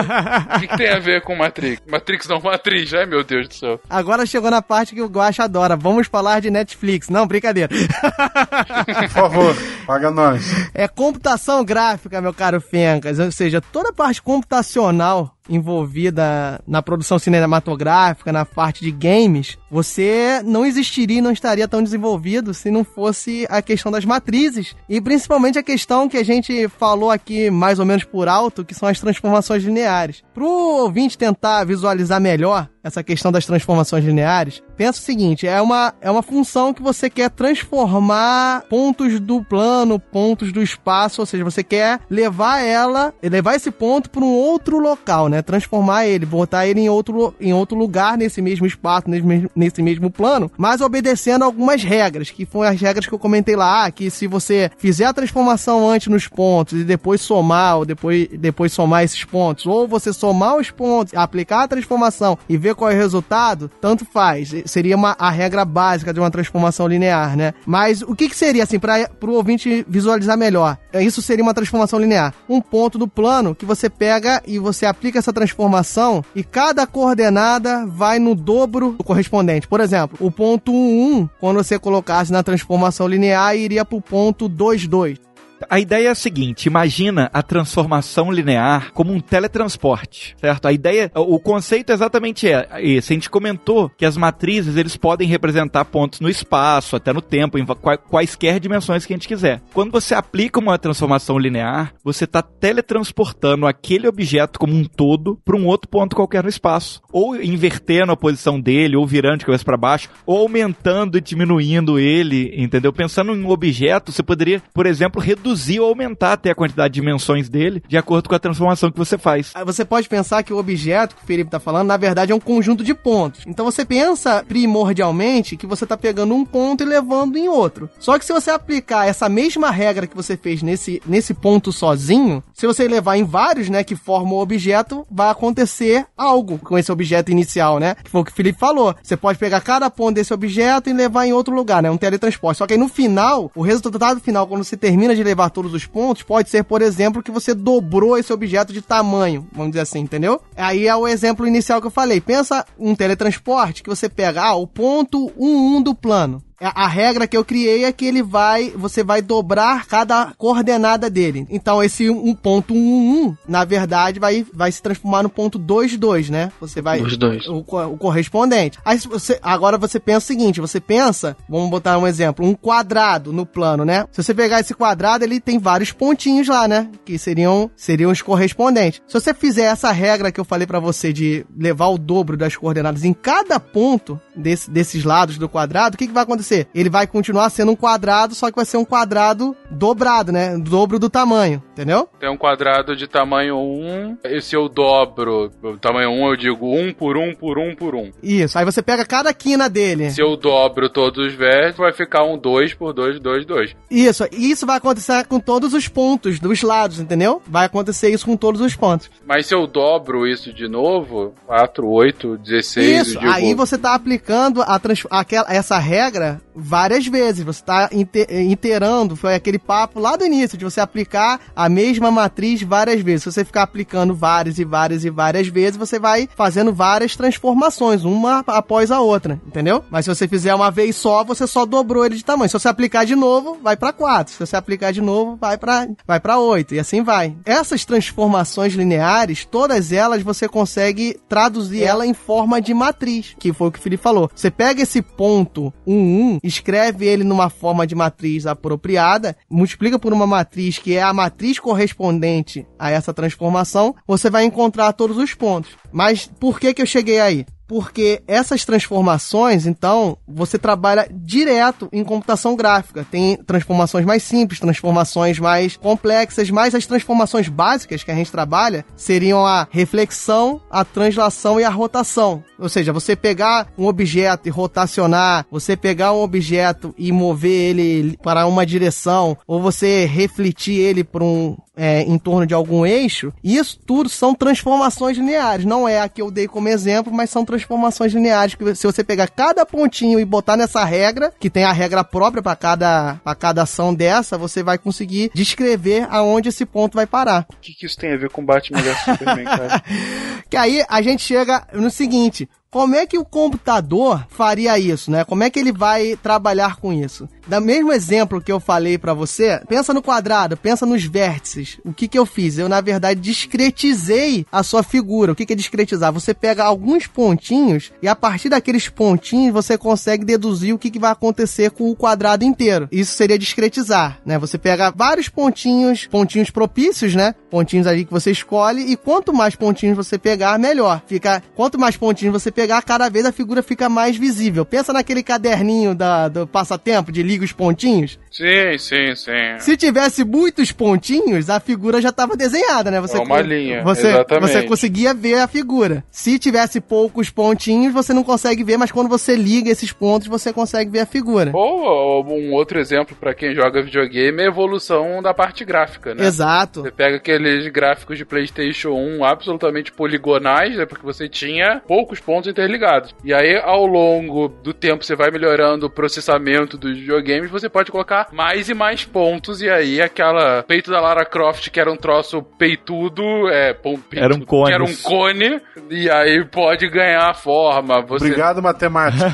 Speaker 1: O que, que, tem a ver com Matrix? Matrix não, Matrix, ai meu Deus do céu.
Speaker 5: Agora chegou na parte que o Guacha adora. Vamos falar de Netflix. Não, brincadeira.
Speaker 2: Por favor, paga nós.
Speaker 5: É computação gráfica, meu caro Fencas. Ou seja, toda a parte computacional envolvida na produção cinematográfica, na parte de games, você não existiria e não estaria tão desenvolvido se não fosse a questão das matrizes. E principalmente a questão que a gente falou aqui mais ou menos por alto, que são as transformações lineares. Para o ouvinte tentar visualizar melhor essa questão das transformações lineares, pensa o seguinte: é uma, é uma função que você quer transformar pontos do plano, pontos do espaço, ou seja, você quer levar ela, levar esse ponto para um outro local, né? Transformar ele, botar ele em outro, em outro lugar nesse mesmo espaço, nesse mesmo, nesse mesmo plano, mas obedecendo algumas regras, que foram as regras que eu comentei lá, que se você fizer a transformação antes nos pontos e depois somar, ou depois, depois somar esses pontos, ou você somar os pontos, aplicar a transformação e ver qual é o resultado, tanto faz. Seria uma, a regra básica de uma transformação linear, né? Mas o que, que seria, assim, para o ouvinte visualizar melhor? Isso seria uma transformação linear. Um ponto do plano que você pega e você aplica essa transformação e cada coordenada vai no dobro do correspondente. Por exemplo, o ponto 1, quando você colocasse na transformação linear, iria para o ponto 2, 2.
Speaker 4: A ideia é a seguinte: imagina a transformação linear como um teletransporte, certo? A ideia, o conceito é exatamente esse. A gente comentou que as matrizes eles podem representar pontos no espaço, até no tempo, em quaisquer dimensões que a gente quiser. Quando você aplica uma transformação linear, você está teletransportando aquele objeto como um todo para um outro ponto qualquer no espaço, ou invertendo a posição dele, ou virando de cabeça para baixo, ou aumentando e diminuindo ele, entendeu? Pensando em um objeto, você poderia, por exemplo, reduzir ou aumentar até a quantidade de dimensões dele, de acordo com a transformação que você faz.
Speaker 5: Você pode pensar que o objeto que o Felipe está falando, na verdade, é um conjunto de pontos. Então você pensa primordialmente que você está pegando um ponto e levando em outro. Só que se você aplicar essa mesma regra que você fez nesse, nesse ponto sozinho, se você levar em vários, né, que formam o objeto, vai acontecer algo com esse objeto inicial, né? Que foi o que o Felipe falou. Você pode pegar cada ponto desse objeto e levar em outro lugar, né? Um teletransporte. Só que aí no final, o resultado final, quando você termina de levar todos os pontos, pode ser, por exemplo, que você dobrou esse objeto de tamanho, vamos dizer assim, entendeu? Aí é o exemplo inicial que eu falei. Pensa um teletransporte que você pega, ah, o ponto 1, 1 do plano. É, a regra que eu criei é que ele vai, você vai dobrar cada coordenada dele. Então esse um ponto um, um na verdade vai, vai se transformar no ponto 2 2, né? Você vai
Speaker 6: dois, dois.
Speaker 5: O, o correspondente. Aí você, agora você pensa o seguinte, você pensa, vamos botar um exemplo, um quadrado no plano, né? Se você pegar esse quadrado, ele tem vários pontinhos lá, né? Que seriam seriam os correspondentes. Se você fizer essa regra que eu falei para você de levar o dobro das coordenadas em cada ponto desse, desses lados do quadrado, o que, que vai acontecer? Acontecer? Ele vai continuar sendo um quadrado, só que vai ser um quadrado dobrado, né? Dobro do tamanho, entendeu?
Speaker 1: Tem um quadrado de tamanho 1, e se eu dobro o tamanho 1, eu digo 1 por 1 por 1 por 1.
Speaker 5: Isso, aí você pega cada quina dele.
Speaker 1: Se eu dobro todos os vértices, vai ficar um 2 por 2, 2, 2.
Speaker 5: Isso, e isso vai acontecer com todos os pontos dos lados, entendeu? Vai acontecer isso com todos os pontos.
Speaker 1: Mas se eu dobro isso de novo, 4, 8, 16...
Speaker 5: Isso, digo... aí você tá aplicando a trans... aquela, essa regra várias vezes. Você está inteirando, foi aquele papo lá do início, de você aplicar a mesma matriz várias vezes. Se você ficar aplicando várias e várias e várias vezes, você vai fazendo várias transformações, uma após a outra, entendeu? Mas se você fizer uma vez só, você só dobrou ele de tamanho. Se você aplicar de novo, vai para 4. Se você aplicar de novo, vai para vai para 8 e assim vai. Essas transformações lineares, todas elas você consegue traduzir ela em forma de matriz, que foi o que o Felipe falou. Você pega esse ponto 1 1 escreve ele numa forma de matriz apropriada, multiplica por uma matriz que é a matriz correspondente a essa transformação, você vai encontrar todos os pontos. Mas por que que eu cheguei aí? Porque essas transformações, então, você trabalha direto em computação gráfica. Tem transformações mais simples, transformações mais complexas, mas as transformações básicas que a gente trabalha seriam a reflexão, a translação e a rotação. Ou seja, você pegar um objeto e rotacionar, você pegar um objeto e mover ele para uma direção, ou você refletir ele por um, é, em torno de algum eixo, isso tudo são transformações lineares. Não é a que eu dei como exemplo, mas são transformações lineares que se você pegar cada pontinho e botar nessa regra, que tem a regra própria para cada, pra cada ação dessa, você vai conseguir descrever aonde esse ponto vai parar.
Speaker 1: O que, que isso tem a ver com Batman vs Superman, cara?
Speaker 5: que aí a gente chega no seguinte: como é que o computador faria isso, né? Como é que ele vai trabalhar com isso? Da mesmo exemplo que eu falei para você, pensa no quadrado, pensa nos vértices. O que que eu fiz? Eu, na verdade, discretizei a sua figura. O que que é discretizar? Você pega alguns pontinhos e a partir daqueles pontinhos você consegue deduzir o que que vai acontecer com o quadrado inteiro. Isso seria discretizar, né? Você pega vários pontinhos, pontinhos propícios, né? Pontinhos ali que você escolhe e quanto mais pontinhos você pegar, melhor. Fica, quanto mais pontinhos você pegar, cada vez a figura fica mais visível. Pensa naquele caderninho da, do passatempo de liga os pontinhos.
Speaker 1: Sim, sim, sim.
Speaker 5: Se tivesse muitos pontinhos, a figura já estava desenhada, né? Você,
Speaker 1: é uma linha,
Speaker 5: você,
Speaker 1: exatamente.
Speaker 5: Você conseguia ver a figura. Se tivesse poucos pontinhos, você não consegue ver, mas quando você liga esses pontos, você consegue ver a figura.
Speaker 1: Ou um outro exemplo para quem joga videogame é a evolução da parte gráfica, né?
Speaker 5: Exato.
Speaker 1: Você pega aqueles gráficos de PlayStation 1 absolutamente poligonais, né? Porque você tinha poucos pontos interligados. E aí, ao longo do tempo, você vai melhorando o processamento dos videogames, você pode colocar ganhar mais e mais pontos. E aí aquela peito da Lara Croft, que era um troço peitudo, é, peitudo,
Speaker 4: era um cone.
Speaker 1: era um cone, e aí pode ganhar a forma. Você...
Speaker 2: Obrigado, matemática.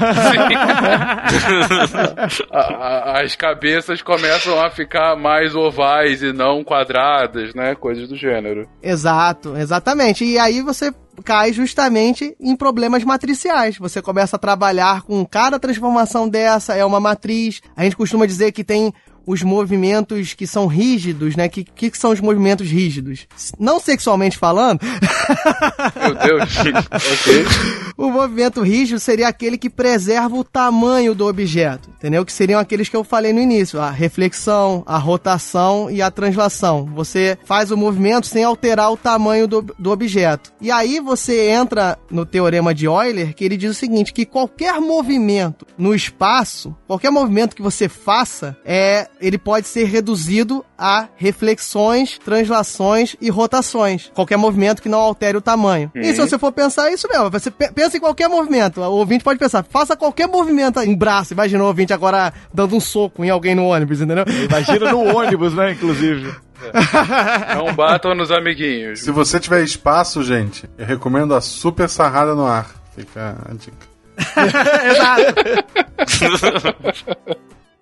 Speaker 1: a, a, as cabeças começam a ficar mais ovais e não quadradas, né? Coisas do gênero.
Speaker 5: Exato, exatamente. E aí você cai justamente em problemas matriciais. Você começa a trabalhar com cada transformação dessa, é uma matriz. A gente costuma dizer que tem os movimentos que são rígidos, né? Que que são os movimentos rígidos? Não sexualmente falando.
Speaker 1: Meu Deus. ok.
Speaker 5: O movimento rígido seria aquele que preserva o tamanho do objeto, entendeu? Que seriam aqueles que eu falei no início, a reflexão, a rotação e a translação. Você faz o movimento sem alterar o tamanho do, do objeto. E aí você entra no teorema de Euler, que ele diz o seguinte, que qualquer movimento no espaço, qualquer movimento que você faça, é ele pode ser reduzido a reflexões, translações e rotações. Qualquer movimento que não altere o tamanho. Uhum. E se você for pensar isso mesmo, você pensa em qualquer movimento. O ouvinte pode pensar, faça qualquer movimento em braço. Imagina o ouvinte agora dando um soco em alguém no ônibus, entendeu?
Speaker 4: Imagina no ônibus, né, inclusive.
Speaker 1: Não batam nos amiguinhos.
Speaker 2: Se você tiver espaço, gente, eu recomendo a super sarrada no ar. Fica a dica.
Speaker 5: Exato.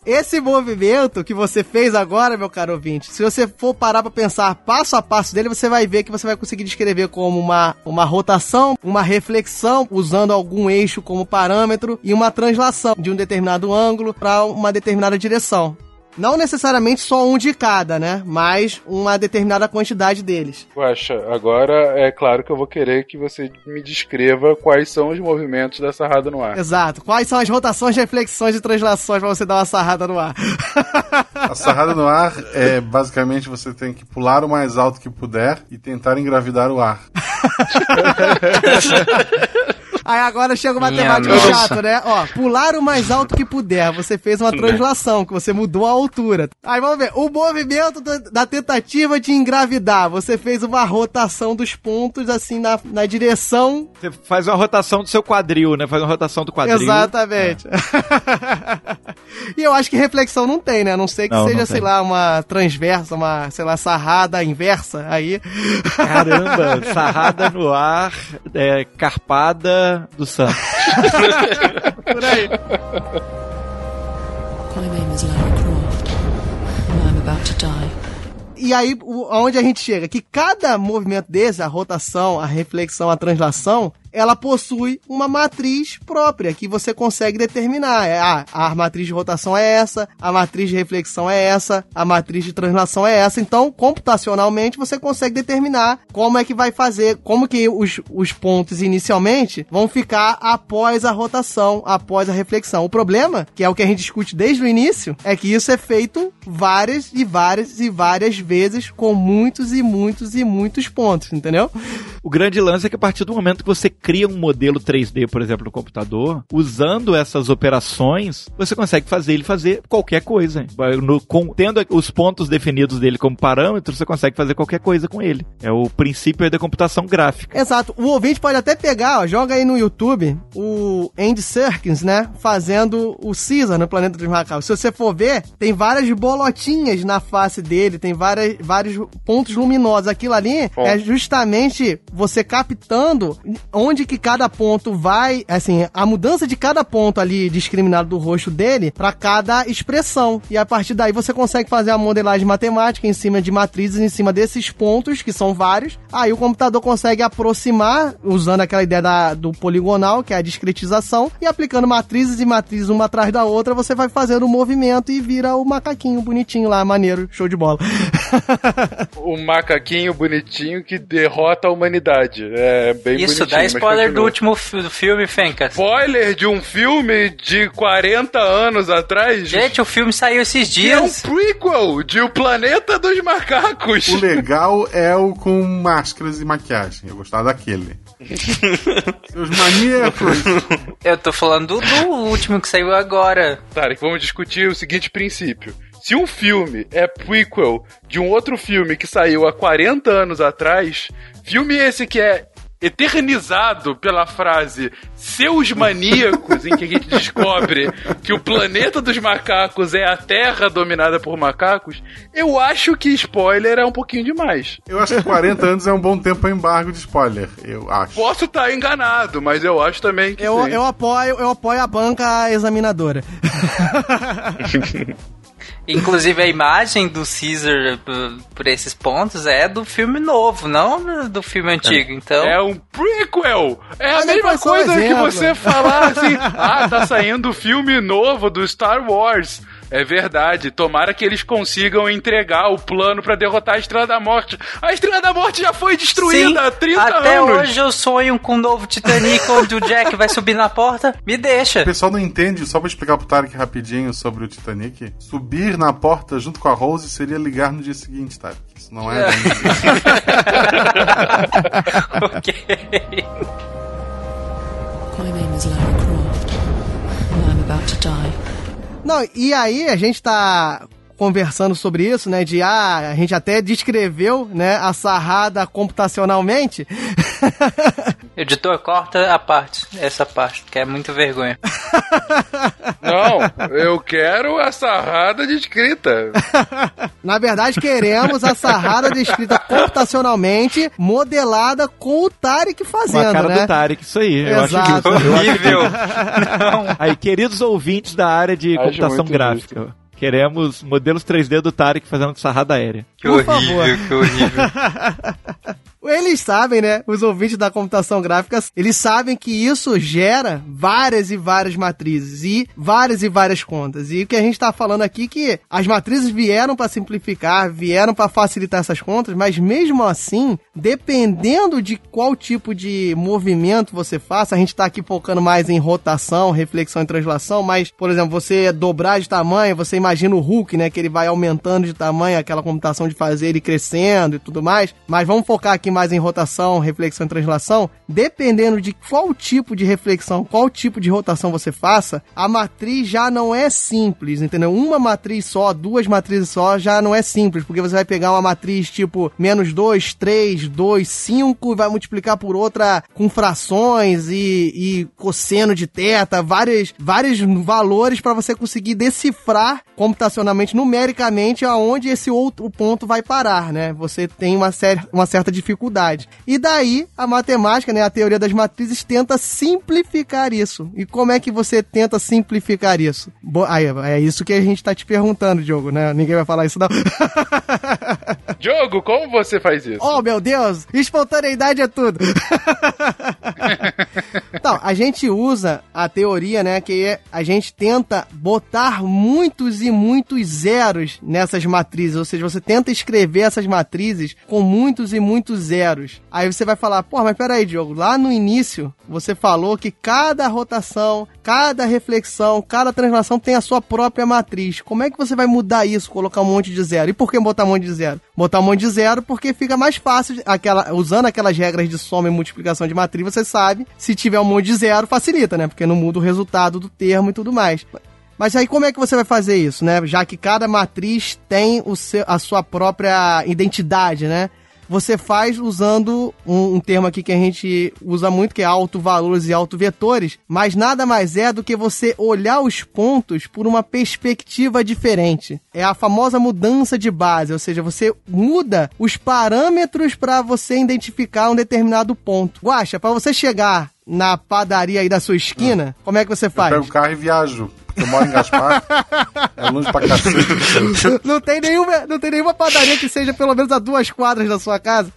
Speaker 5: Esse movimento que você fez agora, meu caro ouvinte, se você for parar para pensar passo a passo dele, você vai ver que você vai conseguir descrever como uma, uma rotação, uma reflexão, usando algum eixo como parâmetro, e uma translação de um determinado ângulo para uma determinada direção. Não necessariamente só um de cada, né? Mas uma determinada quantidade deles.
Speaker 1: Poxa, agora é claro que eu vou querer que você me descreva quais são os movimentos da sarrada no ar.
Speaker 5: Exato. Quais são as rotações, reflexões e translações para você dar uma sarrada no ar?
Speaker 2: A sarrada no ar é basicamente você tem que pular o mais alto que puder e tentar engravidar o ar.
Speaker 5: Aí agora chega o matemático chato, né? Ó, pular o mais alto que puder. Você fez uma translação, que você mudou a altura. Aí vamos ver. O movimento da tentativa de engravidar. Você fez uma rotação dos pontos, assim, na, na direção.
Speaker 4: Você faz uma rotação do seu quadril, né? Faz uma rotação do quadril.
Speaker 5: Exatamente. É. e eu acho que reflexão não tem, né? A não sei que não, seja, não sei lá, uma transversa, uma, sei lá, sarrada inversa. Aí.
Speaker 4: Caramba, sarrada no ar, é, carpada do Santos. Por aí. My name is Lara Croft.
Speaker 5: I'm about to die. E aí, aonde a gente chega? Que cada movimento desse, a rotação, a reflexão, a translação, ela possui uma matriz própria que você consegue determinar. É, ah, a matriz de rotação é essa, a matriz de reflexão é essa, a matriz de translação é essa. Então, computacionalmente, você consegue determinar como é que vai fazer, como que os, os pontos inicialmente vão ficar após a rotação, após a reflexão. O problema, que é o que a gente discute desde o início, é que isso é feito várias e várias e várias vezes com muitos e muitos e muitos pontos, entendeu?
Speaker 4: O grande lance é que a partir do momento que você cria um modelo 3D, por exemplo, no computador, usando essas operações, você consegue fazer ele fazer qualquer coisa. No, com, tendo os pontos definidos dele como parâmetros, você consegue fazer qualquer coisa com ele. É o princípio da computação gráfica.
Speaker 5: Exato. O ouvinte pode até pegar, ó, joga aí no YouTube o Andy Serkins, né, fazendo o Caesar no Planeta dos Macacos. Se você for ver, tem várias bolotinhas na face dele, tem várias, vários pontos luminosos. Aquilo ali oh. é justamente você captando onde onde que cada ponto vai, assim, a mudança de cada ponto ali discriminado do rosto dele para cada expressão. E a partir daí você consegue fazer a modelagem matemática em cima de matrizes, em cima desses pontos, que são vários. Aí o computador consegue aproximar, usando aquela ideia da, do poligonal, que é a discretização, e aplicando matrizes e matrizes uma atrás da outra, você vai fazendo o um movimento e vira o macaquinho bonitinho lá, maneiro, show de bola.
Speaker 1: o macaquinho bonitinho que derrota a humanidade. É bem
Speaker 3: Isso
Speaker 1: bonitinho
Speaker 3: spoiler do último do filme, Fencas.
Speaker 1: Spoiler de um filme de 40 anos atrás?
Speaker 3: Gente, o filme saiu esses dias.
Speaker 1: É um prequel de O Planeta dos Macacos.
Speaker 2: O legal é o com máscaras e maquiagem. Eu gostava daquele. Seus maníacos.
Speaker 3: Eu tô falando do, do último que saiu agora.
Speaker 1: Tarek, vamos discutir o seguinte princípio. Se um filme é prequel de um outro filme que saiu há 40 anos atrás, filme esse que é eternizado pela frase seus maníacos, em que a gente descobre que o planeta dos macacos é a Terra dominada por macacos, eu acho que spoiler é um pouquinho demais.
Speaker 2: Eu acho que 40 anos é um bom tempo para embargo de spoiler, eu acho.
Speaker 1: Posso estar tá enganado, mas eu acho também que
Speaker 5: eu, eu apoio, eu apoio a banca examinadora.
Speaker 3: Inclusive a imagem do Caesar por esses pontos é do filme novo, não do filme antigo. Então
Speaker 1: é um prequel. É a mesma coisa um que você falar assim: "Ah, tá saindo o filme novo do Star Wars". É verdade. Tomara que eles consigam entregar o plano para derrotar a Estrela da Morte. A Estrela da Morte já foi destruída Sim, há 30
Speaker 3: até
Speaker 1: anos.
Speaker 3: Até hoje eu sonho com um novo Titanic onde o Jack vai subir na porta. Me deixa.
Speaker 2: O pessoal não entende, só pra explicar pro Tarek rapidinho sobre o Titanic. Subir na porta junto com a Rose seria ligar no dia seguinte, Tarek. Isso não é bem. ok.
Speaker 5: My name is Lara Croft. And I'm about to die. Não, e aí a gente tá conversando sobre isso, né? De ah, a gente até descreveu, né, a sarrada computacionalmente.
Speaker 3: Editor, corta a parte, essa parte, que é muita vergonha.
Speaker 1: Não, eu quero a sarrada descrita.
Speaker 5: Na verdade, queremos a sarrada descrita computacionalmente, modelada com o Tarek fazendo, com a
Speaker 4: cara
Speaker 5: né?
Speaker 4: do Tarek, isso aí.
Speaker 3: Exato. Eu acho que, horrível.
Speaker 4: Aí, queridos ouvintes da área de acho computação gráfica. Isso. Queremos modelos 3D do Tarek fazendo sarrada aérea.
Speaker 3: Que Por horrível, favor. que horrível.
Speaker 5: Eles sabem, né? Os ouvintes da computação gráfica, eles sabem que isso gera várias e várias matrizes e várias e várias contas. E o que a gente está falando aqui é que as matrizes vieram para simplificar, vieram para facilitar essas contas, mas mesmo assim, dependendo de qual tipo de movimento você faça, a gente está aqui focando mais em rotação, reflexão e translação, mas, por exemplo, você dobrar de tamanho, você imagina o Hulk, né? Que ele vai aumentando de tamanho, aquela computação de fazer ele crescendo e tudo mais. Mas vamos focar aqui mais em rotação, reflexão e translação, dependendo de qual tipo de reflexão, qual tipo de rotação você faça, a matriz já não é simples, entendeu? Uma matriz só, duas matrizes só já não é simples, porque você vai pegar uma matriz tipo menos 2, 3, 2, 5 e vai multiplicar por outra com frações e, e cosseno de teta, vários, vários valores para você conseguir decifrar computacionalmente, numericamente, aonde esse outro ponto vai parar, né? Você tem uma, uma certa dificuldade dificuldade. E daí, a matemática, né, a teoria das matrizes, tenta simplificar isso. E como é que você tenta simplificar isso? Bo aí, é isso que a gente tá te perguntando, Diogo, né? Ninguém vai falar isso, não.
Speaker 1: Diogo, como você faz isso?
Speaker 5: Oh, meu Deus! Espontaneidade é tudo! então, a gente usa a teoria, né, que a gente tenta botar muitos e muitos zeros nessas matrizes, ou seja, você tenta escrever essas matrizes com muitos e muitos zeros. Aí você vai falar, pô, mas peraí, Diogo, lá no início você falou que cada rotação, cada reflexão, cada translação tem a sua própria matriz. Como é que você vai mudar isso, colocar um monte de zero? E por que botar um monte de zero? Botar um monte de zero porque fica mais fácil, aquela, usando aquelas regras de soma e multiplicação de matriz, você sabe, se tiver um monte de zero, facilita, né? Porque não muda o resultado do termo e tudo mais. Mas aí como é que você vai fazer isso, né? Já que cada matriz tem o seu, a sua própria identidade, né? Você faz usando um, um, termo aqui que a gente usa muito, que é autovalores e autovetores, mas nada mais é do que você olhar os pontos por uma perspectiva diferente. É a famosa mudança de base, ou seja, você muda os parâmetros para você identificar um determinado ponto. Guaxa, para você chegar na padaria aí da sua esquina, como é que você faz?
Speaker 2: Eu pego o carro e viajo. Eu moro em Gaspar. é longe pra cacete.
Speaker 5: Não tem, nenhuma, não tem nenhuma padaria que seja pelo menos a duas quadras da sua casa.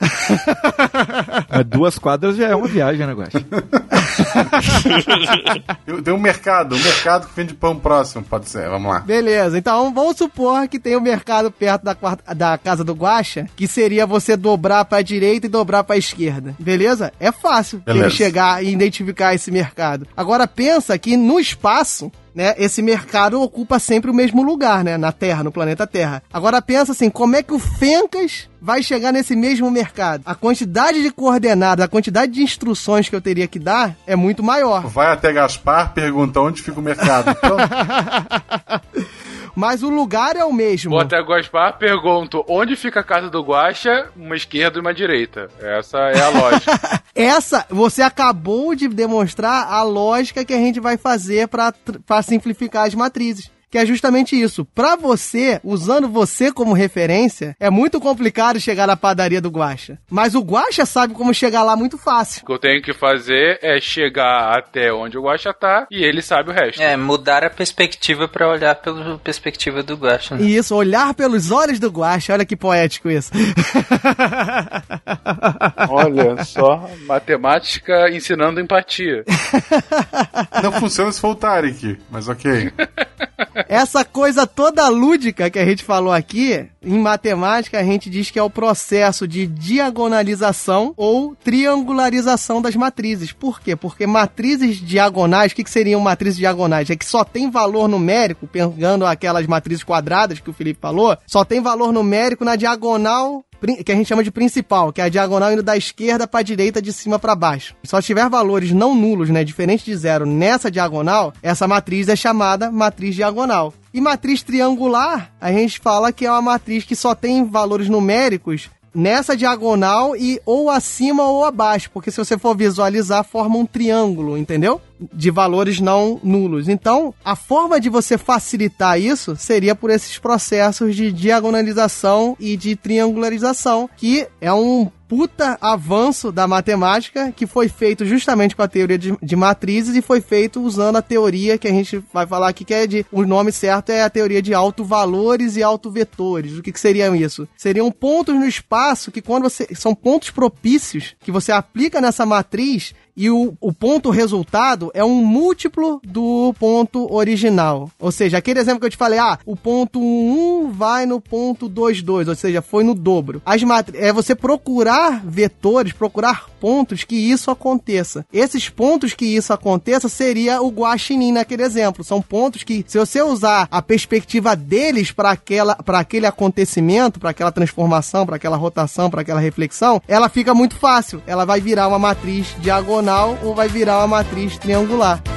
Speaker 4: É, duas quadras já é uma viagem, né, Guax?
Speaker 2: tem um mercado, um mercado que vende pão próximo, pode ser, vamos lá.
Speaker 5: Beleza, então vamos supor que tem um mercado perto da, da casa do Guaxa, que seria você dobrar pra direita e dobrar pra esquerda. Beleza? É fácil Beleza. ele chegar e identificar esse mercado. Agora pensa que no espaço né, esse mercado ocupa sempre o mesmo lugar, né, na Terra, no planeta Terra. Agora pensa assim, como é que o Fencas vai chegar nesse mesmo mercado? A quantidade de coordenadas, a quantidade de instruções que eu teria que dar é muito maior.
Speaker 2: Vai até Gaspar, pergunta onde fica o mercado.
Speaker 5: mas o lugar é o mesmo.
Speaker 1: Até Guaspar, pergunto, onde fica a casa do Guaxa? Uma esquerda e uma direita. Essa é a lógica.
Speaker 5: Essa, você acabou de demonstrar a lógica que a gente vai fazer para simplificar as matrizes que é justamente isso. Para você, usando você como referência, é muito complicado chegar na padaria do Guaxa. Mas o Guaxa sabe como chegar lá muito fácil.
Speaker 1: O que eu tenho que fazer é chegar até onde o Guaxa tá e ele sabe o resto.
Speaker 3: É, mudar a perspectiva para olhar pela perspectiva do Guaxa. Né?
Speaker 5: Isso, olhar pelos olhos do Guaxa. Olha que poético isso.
Speaker 1: Olha só, matemática ensinando empatia.
Speaker 2: Não funciona se for o Tarek, mas ok.
Speaker 5: Essa coisa toda lúdica que a gente falou aqui, em matemática a gente diz que é o processo de diagonalização ou triangularização das matrizes. Por quê? Porque matrizes diagonais, o que, que seriam matrizes diagonais? É que só tem valor numérico, pegando aquelas matrizes quadradas que o Felipe falou, só tem valor numérico na diagonal que a gente chama de principal, que é a diagonal indo da esquerda para a direita, de cima para baixo. Se só tiver valores não nulos, né, diferente de zero nessa diagonal, essa matriz é chamada matriz diagonal. E matriz triangular, a gente fala que é uma matriz que só tem valores numéricos nessa diagonal e ou acima ou abaixo, porque se você for visualizar, forma um triângulo, entendeu? De valores não nulos. Então, a forma de você facilitar isso seria por esses processos de diagonalização e de triangularização, que é um puta avanço da matemática que foi feito justamente com a teoria de, de, matrizes e foi feito usando a teoria que a gente vai falar aqui, que é de. O nome certo é a teoria de autovalores e autovetores. O que, que seriam isso? Seriam pontos no espaço que, quando você. São pontos propícios que você aplica nessa matriz e o, o ponto resultado é um múltiplo do ponto original. Ou seja, aquele exemplo que eu te falei, ah, o ponto 1 vai no ponto 2, 2, ou seja, foi no dobro. As é você procurar vetores, procurar pontos que isso aconteça. Esses pontos que isso aconteça seria o guaxinim naquele exemplo. São pontos que, se você usar a perspectiva deles para aquela para aquele acontecimento, para aquela transformação, para aquela rotação, para aquela reflexão, ela fica muito fácil. Ela vai virar uma matriz diagonal diagonal ou vai virar uma matriz triangular.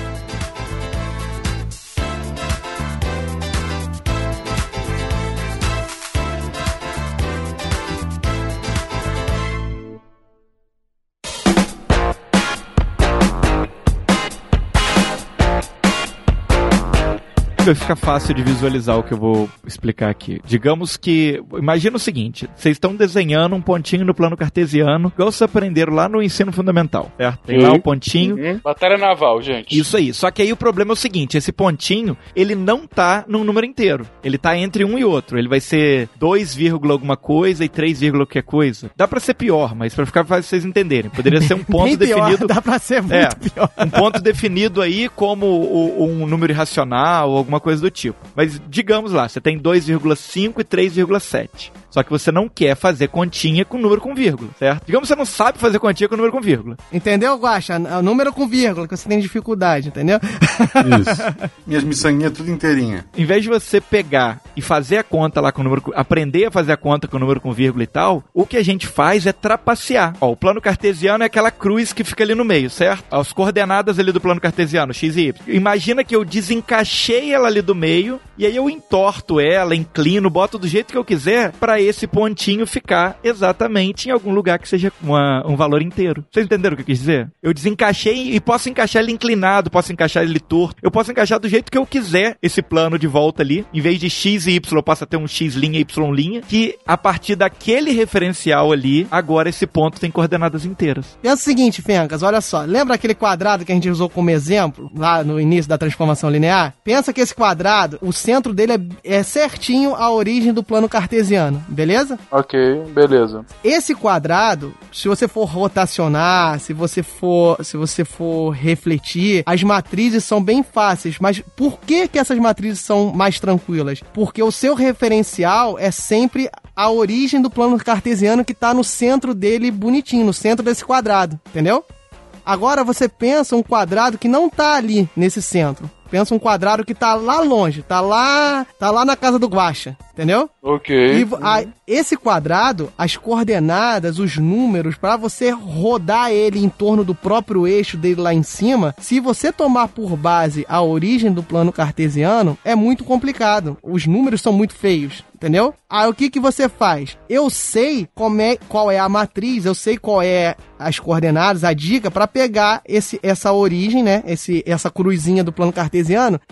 Speaker 4: Vai ficar fácil de visualizar o que eu vou explicar aqui. Digamos que, imagina o seguinte, vocês estão desenhando um pontinho no plano cartesiano, igual vocês aprenderam lá no ensino fundamental, certo? Tem lá o um pontinho. Uhum.
Speaker 1: Batalha naval, gente.
Speaker 4: Isso aí. Só que aí o problema é o seguinte, esse pontinho, ele não tá num número inteiro. Ele tá entre um e outro. Ele vai ser 2, alguma coisa e 3, qualquer coisa. Dá para ser pior, mas para ficar fácil vocês entenderem. Poderia ser um ponto definido.
Speaker 5: Dá pra ser muito
Speaker 4: é,
Speaker 5: pior.
Speaker 4: Um ponto definido aí como o, um número irracional ou alguma coisa do tipo. Mas digamos lá, você tem 2,5 e 3,7. Só que você não quer fazer continha com número com vírgula, certo? Digamos que você não sabe fazer continha com número com vírgula.
Speaker 5: Entendeu, Guaxa? O número com vírgula, que você tem dificuldade, entendeu?
Speaker 2: Isso. Minhas miçanguinhas tudo inteirinha.
Speaker 4: Em vez de você pegar e fazer a conta lá com o número, aprender a fazer a conta com o número com vírgula e tal, o que a gente faz é trapacear. Ó, o plano cartesiano é aquela cruz que fica ali no meio, certo? As coordenadas ali do plano cartesiano, x e y. Imagina que eu desencaixei ela ali do meio e aí eu entorto ela, inclino, boto do jeito que eu quiser para esse pontinho ficar exatamente em algum lugar que seja uma, um valor inteiro. Vocês entenderam o que eu quis dizer? Eu desencaixei e posso encaixar ele inclinado, posso encaixar ele torto, eu posso encaixar do jeito que eu quiser esse plano de volta ali. Em vez de x e y, eu posso ter um x linha, y linha, que a partir daquele referencial ali, agora esse ponto tem coordenadas inteiras.
Speaker 5: E é o seguinte, Fencas, olha só, lembra aquele quadrado que a gente usou como exemplo lá no início da transformação linear? Pensa que esse quadrado, o centro dele é, é certinho a origem do plano cartesiano beleza?
Speaker 1: Ok, beleza.
Speaker 5: Esse quadrado, se você for rotacionar, se você for, se você for refletir, as matrizes são bem fáceis, mas por que que essas matrizes são mais tranquilas? Porque o seu referencial é sempre a origem do plano cartesiano que está no centro dele bonitinho, no centro desse quadrado, entendeu? Agora você pensa um quadrado que não está ali nesse centro. Pensa um quadrado que tá lá longe, tá lá, tá lá na casa do Guaxa, entendeu?
Speaker 1: Ok.
Speaker 5: E a, esse quadrado, as coordenadas, os números, para você rodar ele em torno do próprio eixo dele lá em cima, se você tomar por base a origem do plano cartesiano, é muito complicado. Os números são muito feios entendeu? Aí o que que você faz? Eu sei como é, qual é a matriz, eu sei qual é as coordenadas, a dica para pegar esse, essa origem, né? Esse, essa cruzinha do plano cartesiano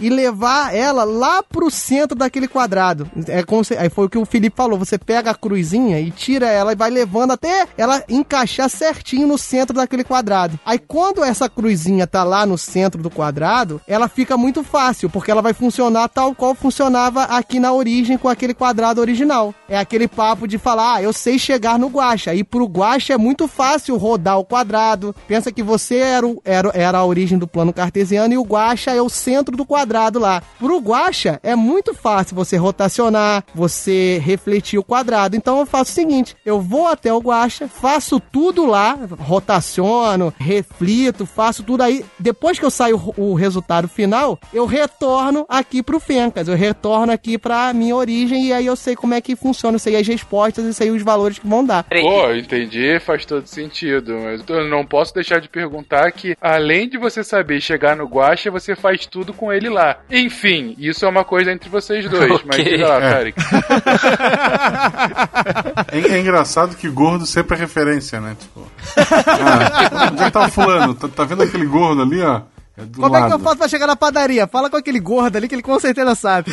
Speaker 5: e levar ela lá pro centro daquele quadrado. É como se, aí foi o que o Felipe falou. Você pega a cruzinha e tira ela e vai levando até ela encaixar certinho no centro daquele quadrado. Aí quando essa cruzinha tá lá no centro do quadrado, ela fica muito fácil, porque ela vai funcionar tal qual funcionava aqui na origem com aquele quadrado quadrado original. É aquele papo de falar, ah, eu sei chegar no guacha. E pro guacha é muito fácil rodar o quadrado. Pensa que você era, o, era, era a origem do plano cartesiano e o guacha é o centro do quadrado lá. Pro guacha é muito fácil você rotacionar, você refletir o quadrado. Então eu faço o seguinte, eu vou até o guacha, faço tudo lá, rotaciono, reflito, faço tudo aí. Depois que eu saio o resultado final, eu retorno aqui pro Fencas, eu retorno aqui pra minha origem e aí eu sei como é que funciona, eu sei as respostas e sei os valores que vão dar.
Speaker 1: Pô, entendi, faz todo sentido. Mas eu não posso deixar de perguntar que, além de você saber chegar no Guacha, você faz tudo com ele lá. Enfim, isso é uma coisa entre vocês dois. Okay. Mas diga lá, é.
Speaker 2: é, é, engraçado que gordo sempre é referência, né? Tipo, ah, onde é que tá o fulano? Tá, tá vendo aquele gordo ali, ó?
Speaker 5: É Como lado. é que eu faço pra chegar na padaria? Fala com aquele gordo ali que ele com certeza sabe.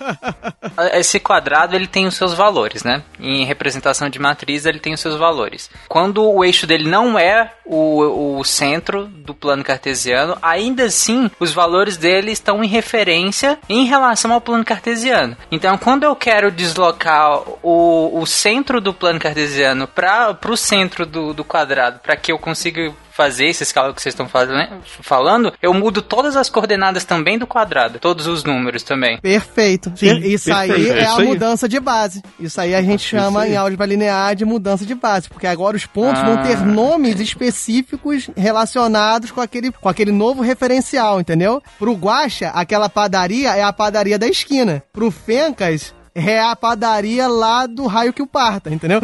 Speaker 3: Esse quadrado ele tem os seus valores, né? Em representação de matriz ele tem os seus valores. Quando o eixo dele não é o, o centro do plano cartesiano, ainda assim os valores dele estão em referência em relação ao plano cartesiano. Então quando eu quero deslocar o, o centro do plano cartesiano para o centro do, do quadrado para que eu consiga fazer esses cálculos que vocês estão falando, eu mudo todas as coordenadas também do quadrado, todos os números também.
Speaker 5: Perfeito. Sim, isso perfeito. aí é, é a aí. mudança de base. Isso aí a gente chama em álgebra linear de mudança de base, porque agora os pontos ah. vão ter ah. nomes específicos relacionados com aquele, com aquele novo referencial, entendeu? Pro Guacha, aquela padaria é a padaria da esquina. Pro Fencas, é a padaria lá do raio que o parta, entendeu?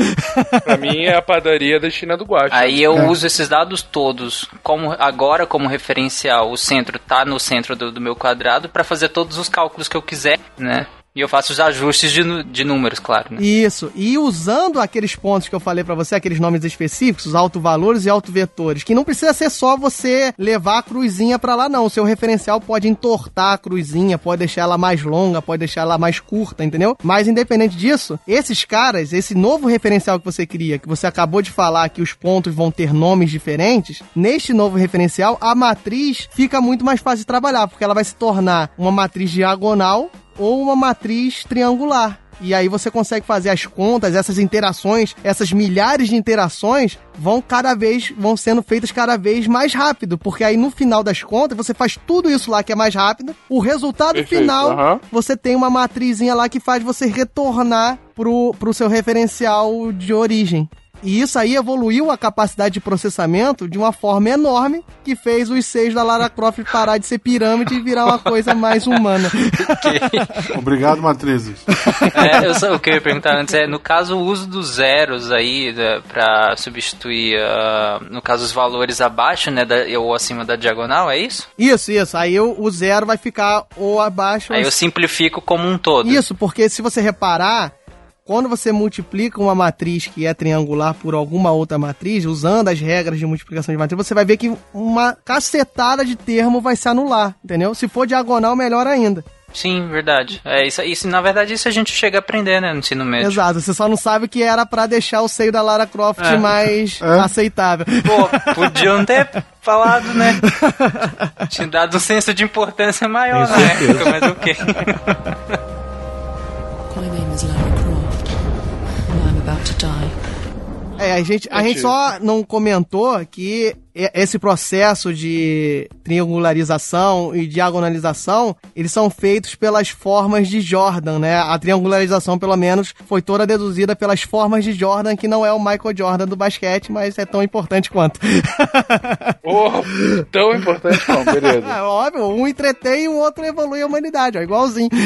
Speaker 1: pra mim é a padaria da China do Guacha.
Speaker 3: Aí eu é. uso esses dados todos como agora como referencial. O centro tá no centro do, do meu quadrado para fazer todos os cálculos que eu quiser, né? E eu faço os ajustes de, de números, claro. Né?
Speaker 5: Isso. E usando aqueles pontos que eu falei para você, aqueles nomes específicos, os autovalores e autovetores, que não precisa ser só você levar a cruzinha para lá, não. O seu referencial pode entortar a cruzinha, pode deixar ela mais longa, pode deixar ela mais curta, entendeu? Mas independente disso, esses caras, esse novo referencial que você cria, que você acabou de falar que os pontos vão ter nomes diferentes, neste novo referencial, a matriz fica muito mais fácil de trabalhar, porque ela vai se tornar uma matriz diagonal ou uma matriz triangular. E aí você consegue fazer as contas, essas interações, essas milhares de interações vão cada vez vão sendo feitas cada vez mais rápido, porque aí no final das contas você faz tudo isso lá que é mais rápido. O resultado Perfeito, final uhum. você tem uma matrizinha lá que faz você retornar pro, pro seu referencial de origem. E isso aí evoluiu a capacidade de processamento de uma forma enorme que fez os seis da Lara Croft parar de ser pirâmide e virar uma coisa mais humana.
Speaker 2: Okay. Obrigado, Matrizes.
Speaker 3: É, eu só, o que eu ia perguntar antes é, no caso, o uso dos zeros aí né, para substituir, uh, no caso, os valores abaixo, né, da, ou acima da diagonal, é isso?
Speaker 5: Isso, isso. Aí eu, o zero vai ficar ou abaixo.
Speaker 3: Aí
Speaker 5: ou...
Speaker 3: eu simplifico como um todo.
Speaker 5: Isso, porque se você reparar, quando você multiplica uma matriz que é triangular por alguma outra matriz, usando as regras de multiplicação de matriz, você vai ver que uma cacetada de termo vai se anular, entendeu? Se for diagonal, melhor ainda.
Speaker 3: Sim, verdade. É, isso, isso, na verdade, isso a gente chega a aprender, né, no ensino médio.
Speaker 5: Exato, você só não sabe que era para deixar o seio da Lara Croft é. mais é. aceitável.
Speaker 3: Pô, podiam ter falado, né? Tinha dado um senso de importância maior na época, mas o quê? My name is Lara
Speaker 5: É, a gente, a gente só não comentou que esse processo de triangularização e diagonalização, eles são feitos pelas formas de Jordan, né? A triangularização, pelo menos, foi toda deduzida pelas formas de Jordan, que não é o Michael Jordan do basquete, mas é tão importante quanto.
Speaker 1: oh, tão importante quanto, beleza.
Speaker 5: É, óbvio, um entretém e o outro evolui a humanidade, ó, igualzinho.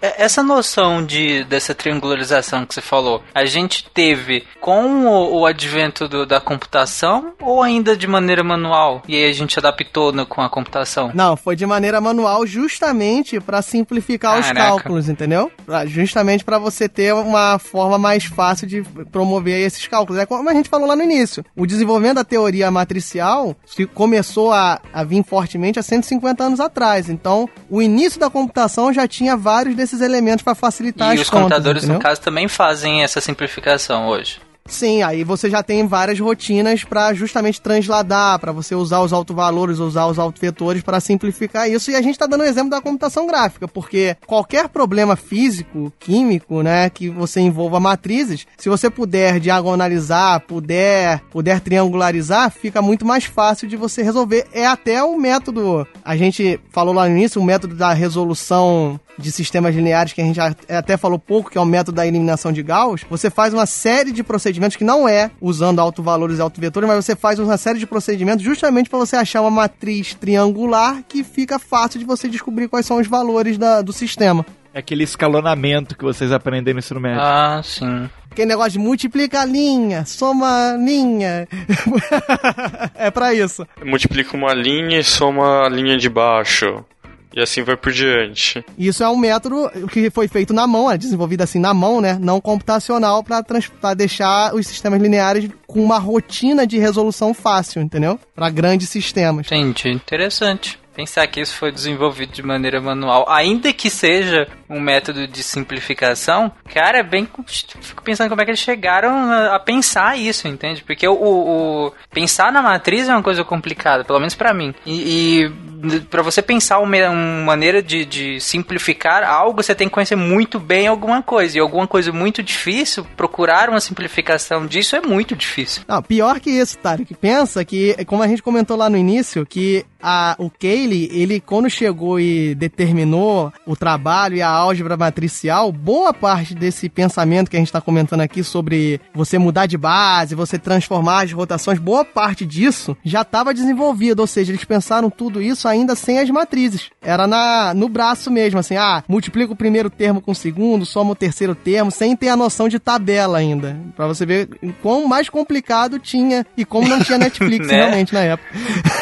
Speaker 3: É, essa noção de, dessa triangularização que você falou, a gente teve com o, o advento do, da computação ou ainda de maneira manual? E aí a gente adaptou no, com a computação?
Speaker 5: Não, foi de maneira manual justamente para simplificar Caraca. os cálculos, entendeu? Pra, justamente para você ter uma forma mais fácil de promover esses cálculos. É como a gente falou lá no início. O desenvolvimento da teoria matricial começou a, a vir fortemente há 150 anos atrás. Então, o início da computação já tinha vários desses elementos para facilitar
Speaker 3: e
Speaker 5: as
Speaker 3: contas. E os computadores,
Speaker 5: entendeu?
Speaker 3: no caso, também fazem essa simplificação hoje.
Speaker 5: Sim, aí você já tem várias rotinas para justamente transladar, para você usar os autovalores, usar os autovetores para simplificar isso. E a gente está dando o exemplo da computação gráfica, porque qualquer problema físico, químico, né, que você envolva matrizes, se você puder diagonalizar, puder, puder triangularizar, fica muito mais fácil de você resolver. É até o método, a gente falou lá no início, o método da resolução de sistemas lineares que a gente até falou pouco, que é o método da eliminação de Gauss, você faz uma série de procedimentos que não é usando autovalores e autovetores, mas você faz uma série de procedimentos justamente para você achar uma matriz triangular que fica fácil de você descobrir quais são os valores da, do sistema.
Speaker 4: É aquele escalonamento que vocês aprendem no ensino médio.
Speaker 3: Ah, sim.
Speaker 5: Aquele negócio de multiplica linha, soma linha. é para isso.
Speaker 6: Multiplica uma linha e soma a linha de baixo. E assim vai por diante.
Speaker 5: Isso é um método que foi feito na mão, é desenvolvido assim na mão, né? Não computacional para deixar os sistemas lineares com uma rotina de resolução fácil, entendeu? Para grandes sistemas.
Speaker 3: Entendi, interessante pensar que isso foi desenvolvido de maneira manual, ainda que seja um método de simplificação, cara, é bem. Fico pensando como é que eles chegaram a, pensar isso, entende? Porque o, o, pensar na matriz é uma coisa complicada, pelo menos para mim. E, e para você pensar uma, uma maneira de, de, simplificar algo, você tem que conhecer muito bem alguma coisa. E alguma coisa muito difícil, procurar uma simplificação disso é muito difícil.
Speaker 5: Não, pior que isso, Tarek. Pensa que, como a gente comentou lá no início, que a, o Cayley, ele quando chegou e determinou o trabalho e a álgebra matricial, boa parte desse pensamento que a gente está comentando aqui sobre você mudar de base, você transformar as rotações, boa parte disso já estava desenvolvido, ou seja, eles pensaram tudo isso ainda sem as matrizes. Era na, no braço mesmo, assim, ah, multiplica o primeiro termo com o segundo, soma o terceiro termo, sem ter a noção de tabela ainda. Para você ver quão mais complicado tinha e como não tinha Netflix né? realmente na época.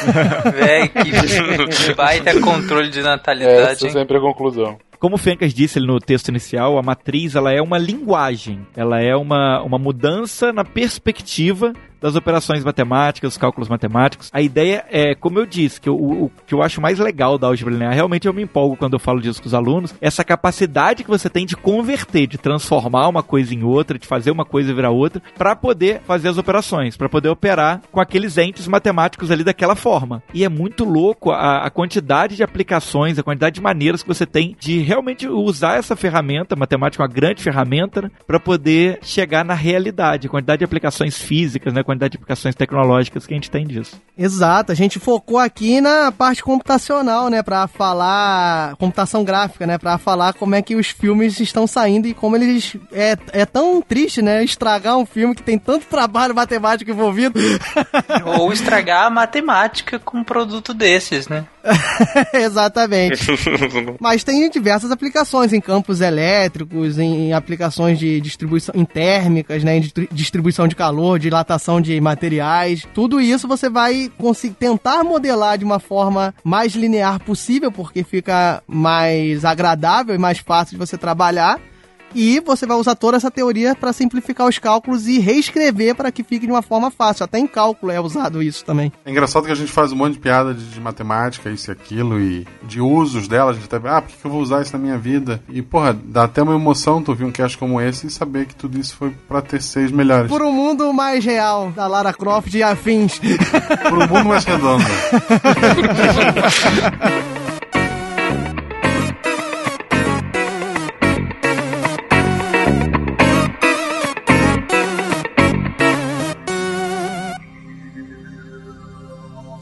Speaker 3: Véi, que baita controle de natalidade.
Speaker 1: Essa é sempre a conclusão.
Speaker 4: Como o Fencas disse no texto inicial, a matriz ela é uma linguagem, ela é uma, uma mudança na perspectiva das operações matemáticas, dos cálculos matemáticos. A ideia é, como eu disse, que eu, o que eu acho mais legal da álgebra linear, realmente eu me empolgo quando eu falo disso com os alunos, essa capacidade que você tem de converter, de transformar uma coisa em outra, de fazer uma coisa virar outra, para poder fazer as operações, para poder operar com aqueles entes matemáticos ali daquela forma. E é muito louco a, a quantidade de aplicações, a quantidade de maneiras que você tem de realmente usar essa ferramenta, matemática é uma grande ferramenta, né, para poder chegar na realidade, a quantidade de aplicações físicas, né, quantidade de aplicações tecnológicas que a gente tem disso.
Speaker 5: Exato, a gente focou aqui na parte computacional, né, para falar computação gráfica, né, para falar como é que os filmes estão saindo e como eles é, é tão triste, né, estragar um filme que tem tanto trabalho matemático envolvido.
Speaker 3: Ou estragar a matemática com um produto desses, né?
Speaker 5: Exatamente. Mas tem diversas aplicações em campos elétricos, em aplicações de distribuição em térmicas, né, em distribuição de calor, dilatação de materiais. Tudo isso você vai conseguir tentar modelar de uma forma mais linear possível, porque fica mais agradável e mais fácil de você trabalhar e você vai usar toda essa teoria para simplificar os cálculos e reescrever para que fique de uma forma fácil. Até em cálculo é usado isso também.
Speaker 2: É engraçado que a gente faz um monte de piada de, de matemática, isso e aquilo, e de usos dela. A gente até, ah, por que eu vou usar isso na minha vida? E, porra, dá até uma emoção tu ouvir um cast como esse e saber que tudo isso foi para terceiros melhores.
Speaker 5: Por um mundo mais real, da Lara Croft e afins.
Speaker 2: Por um mundo mais redondo.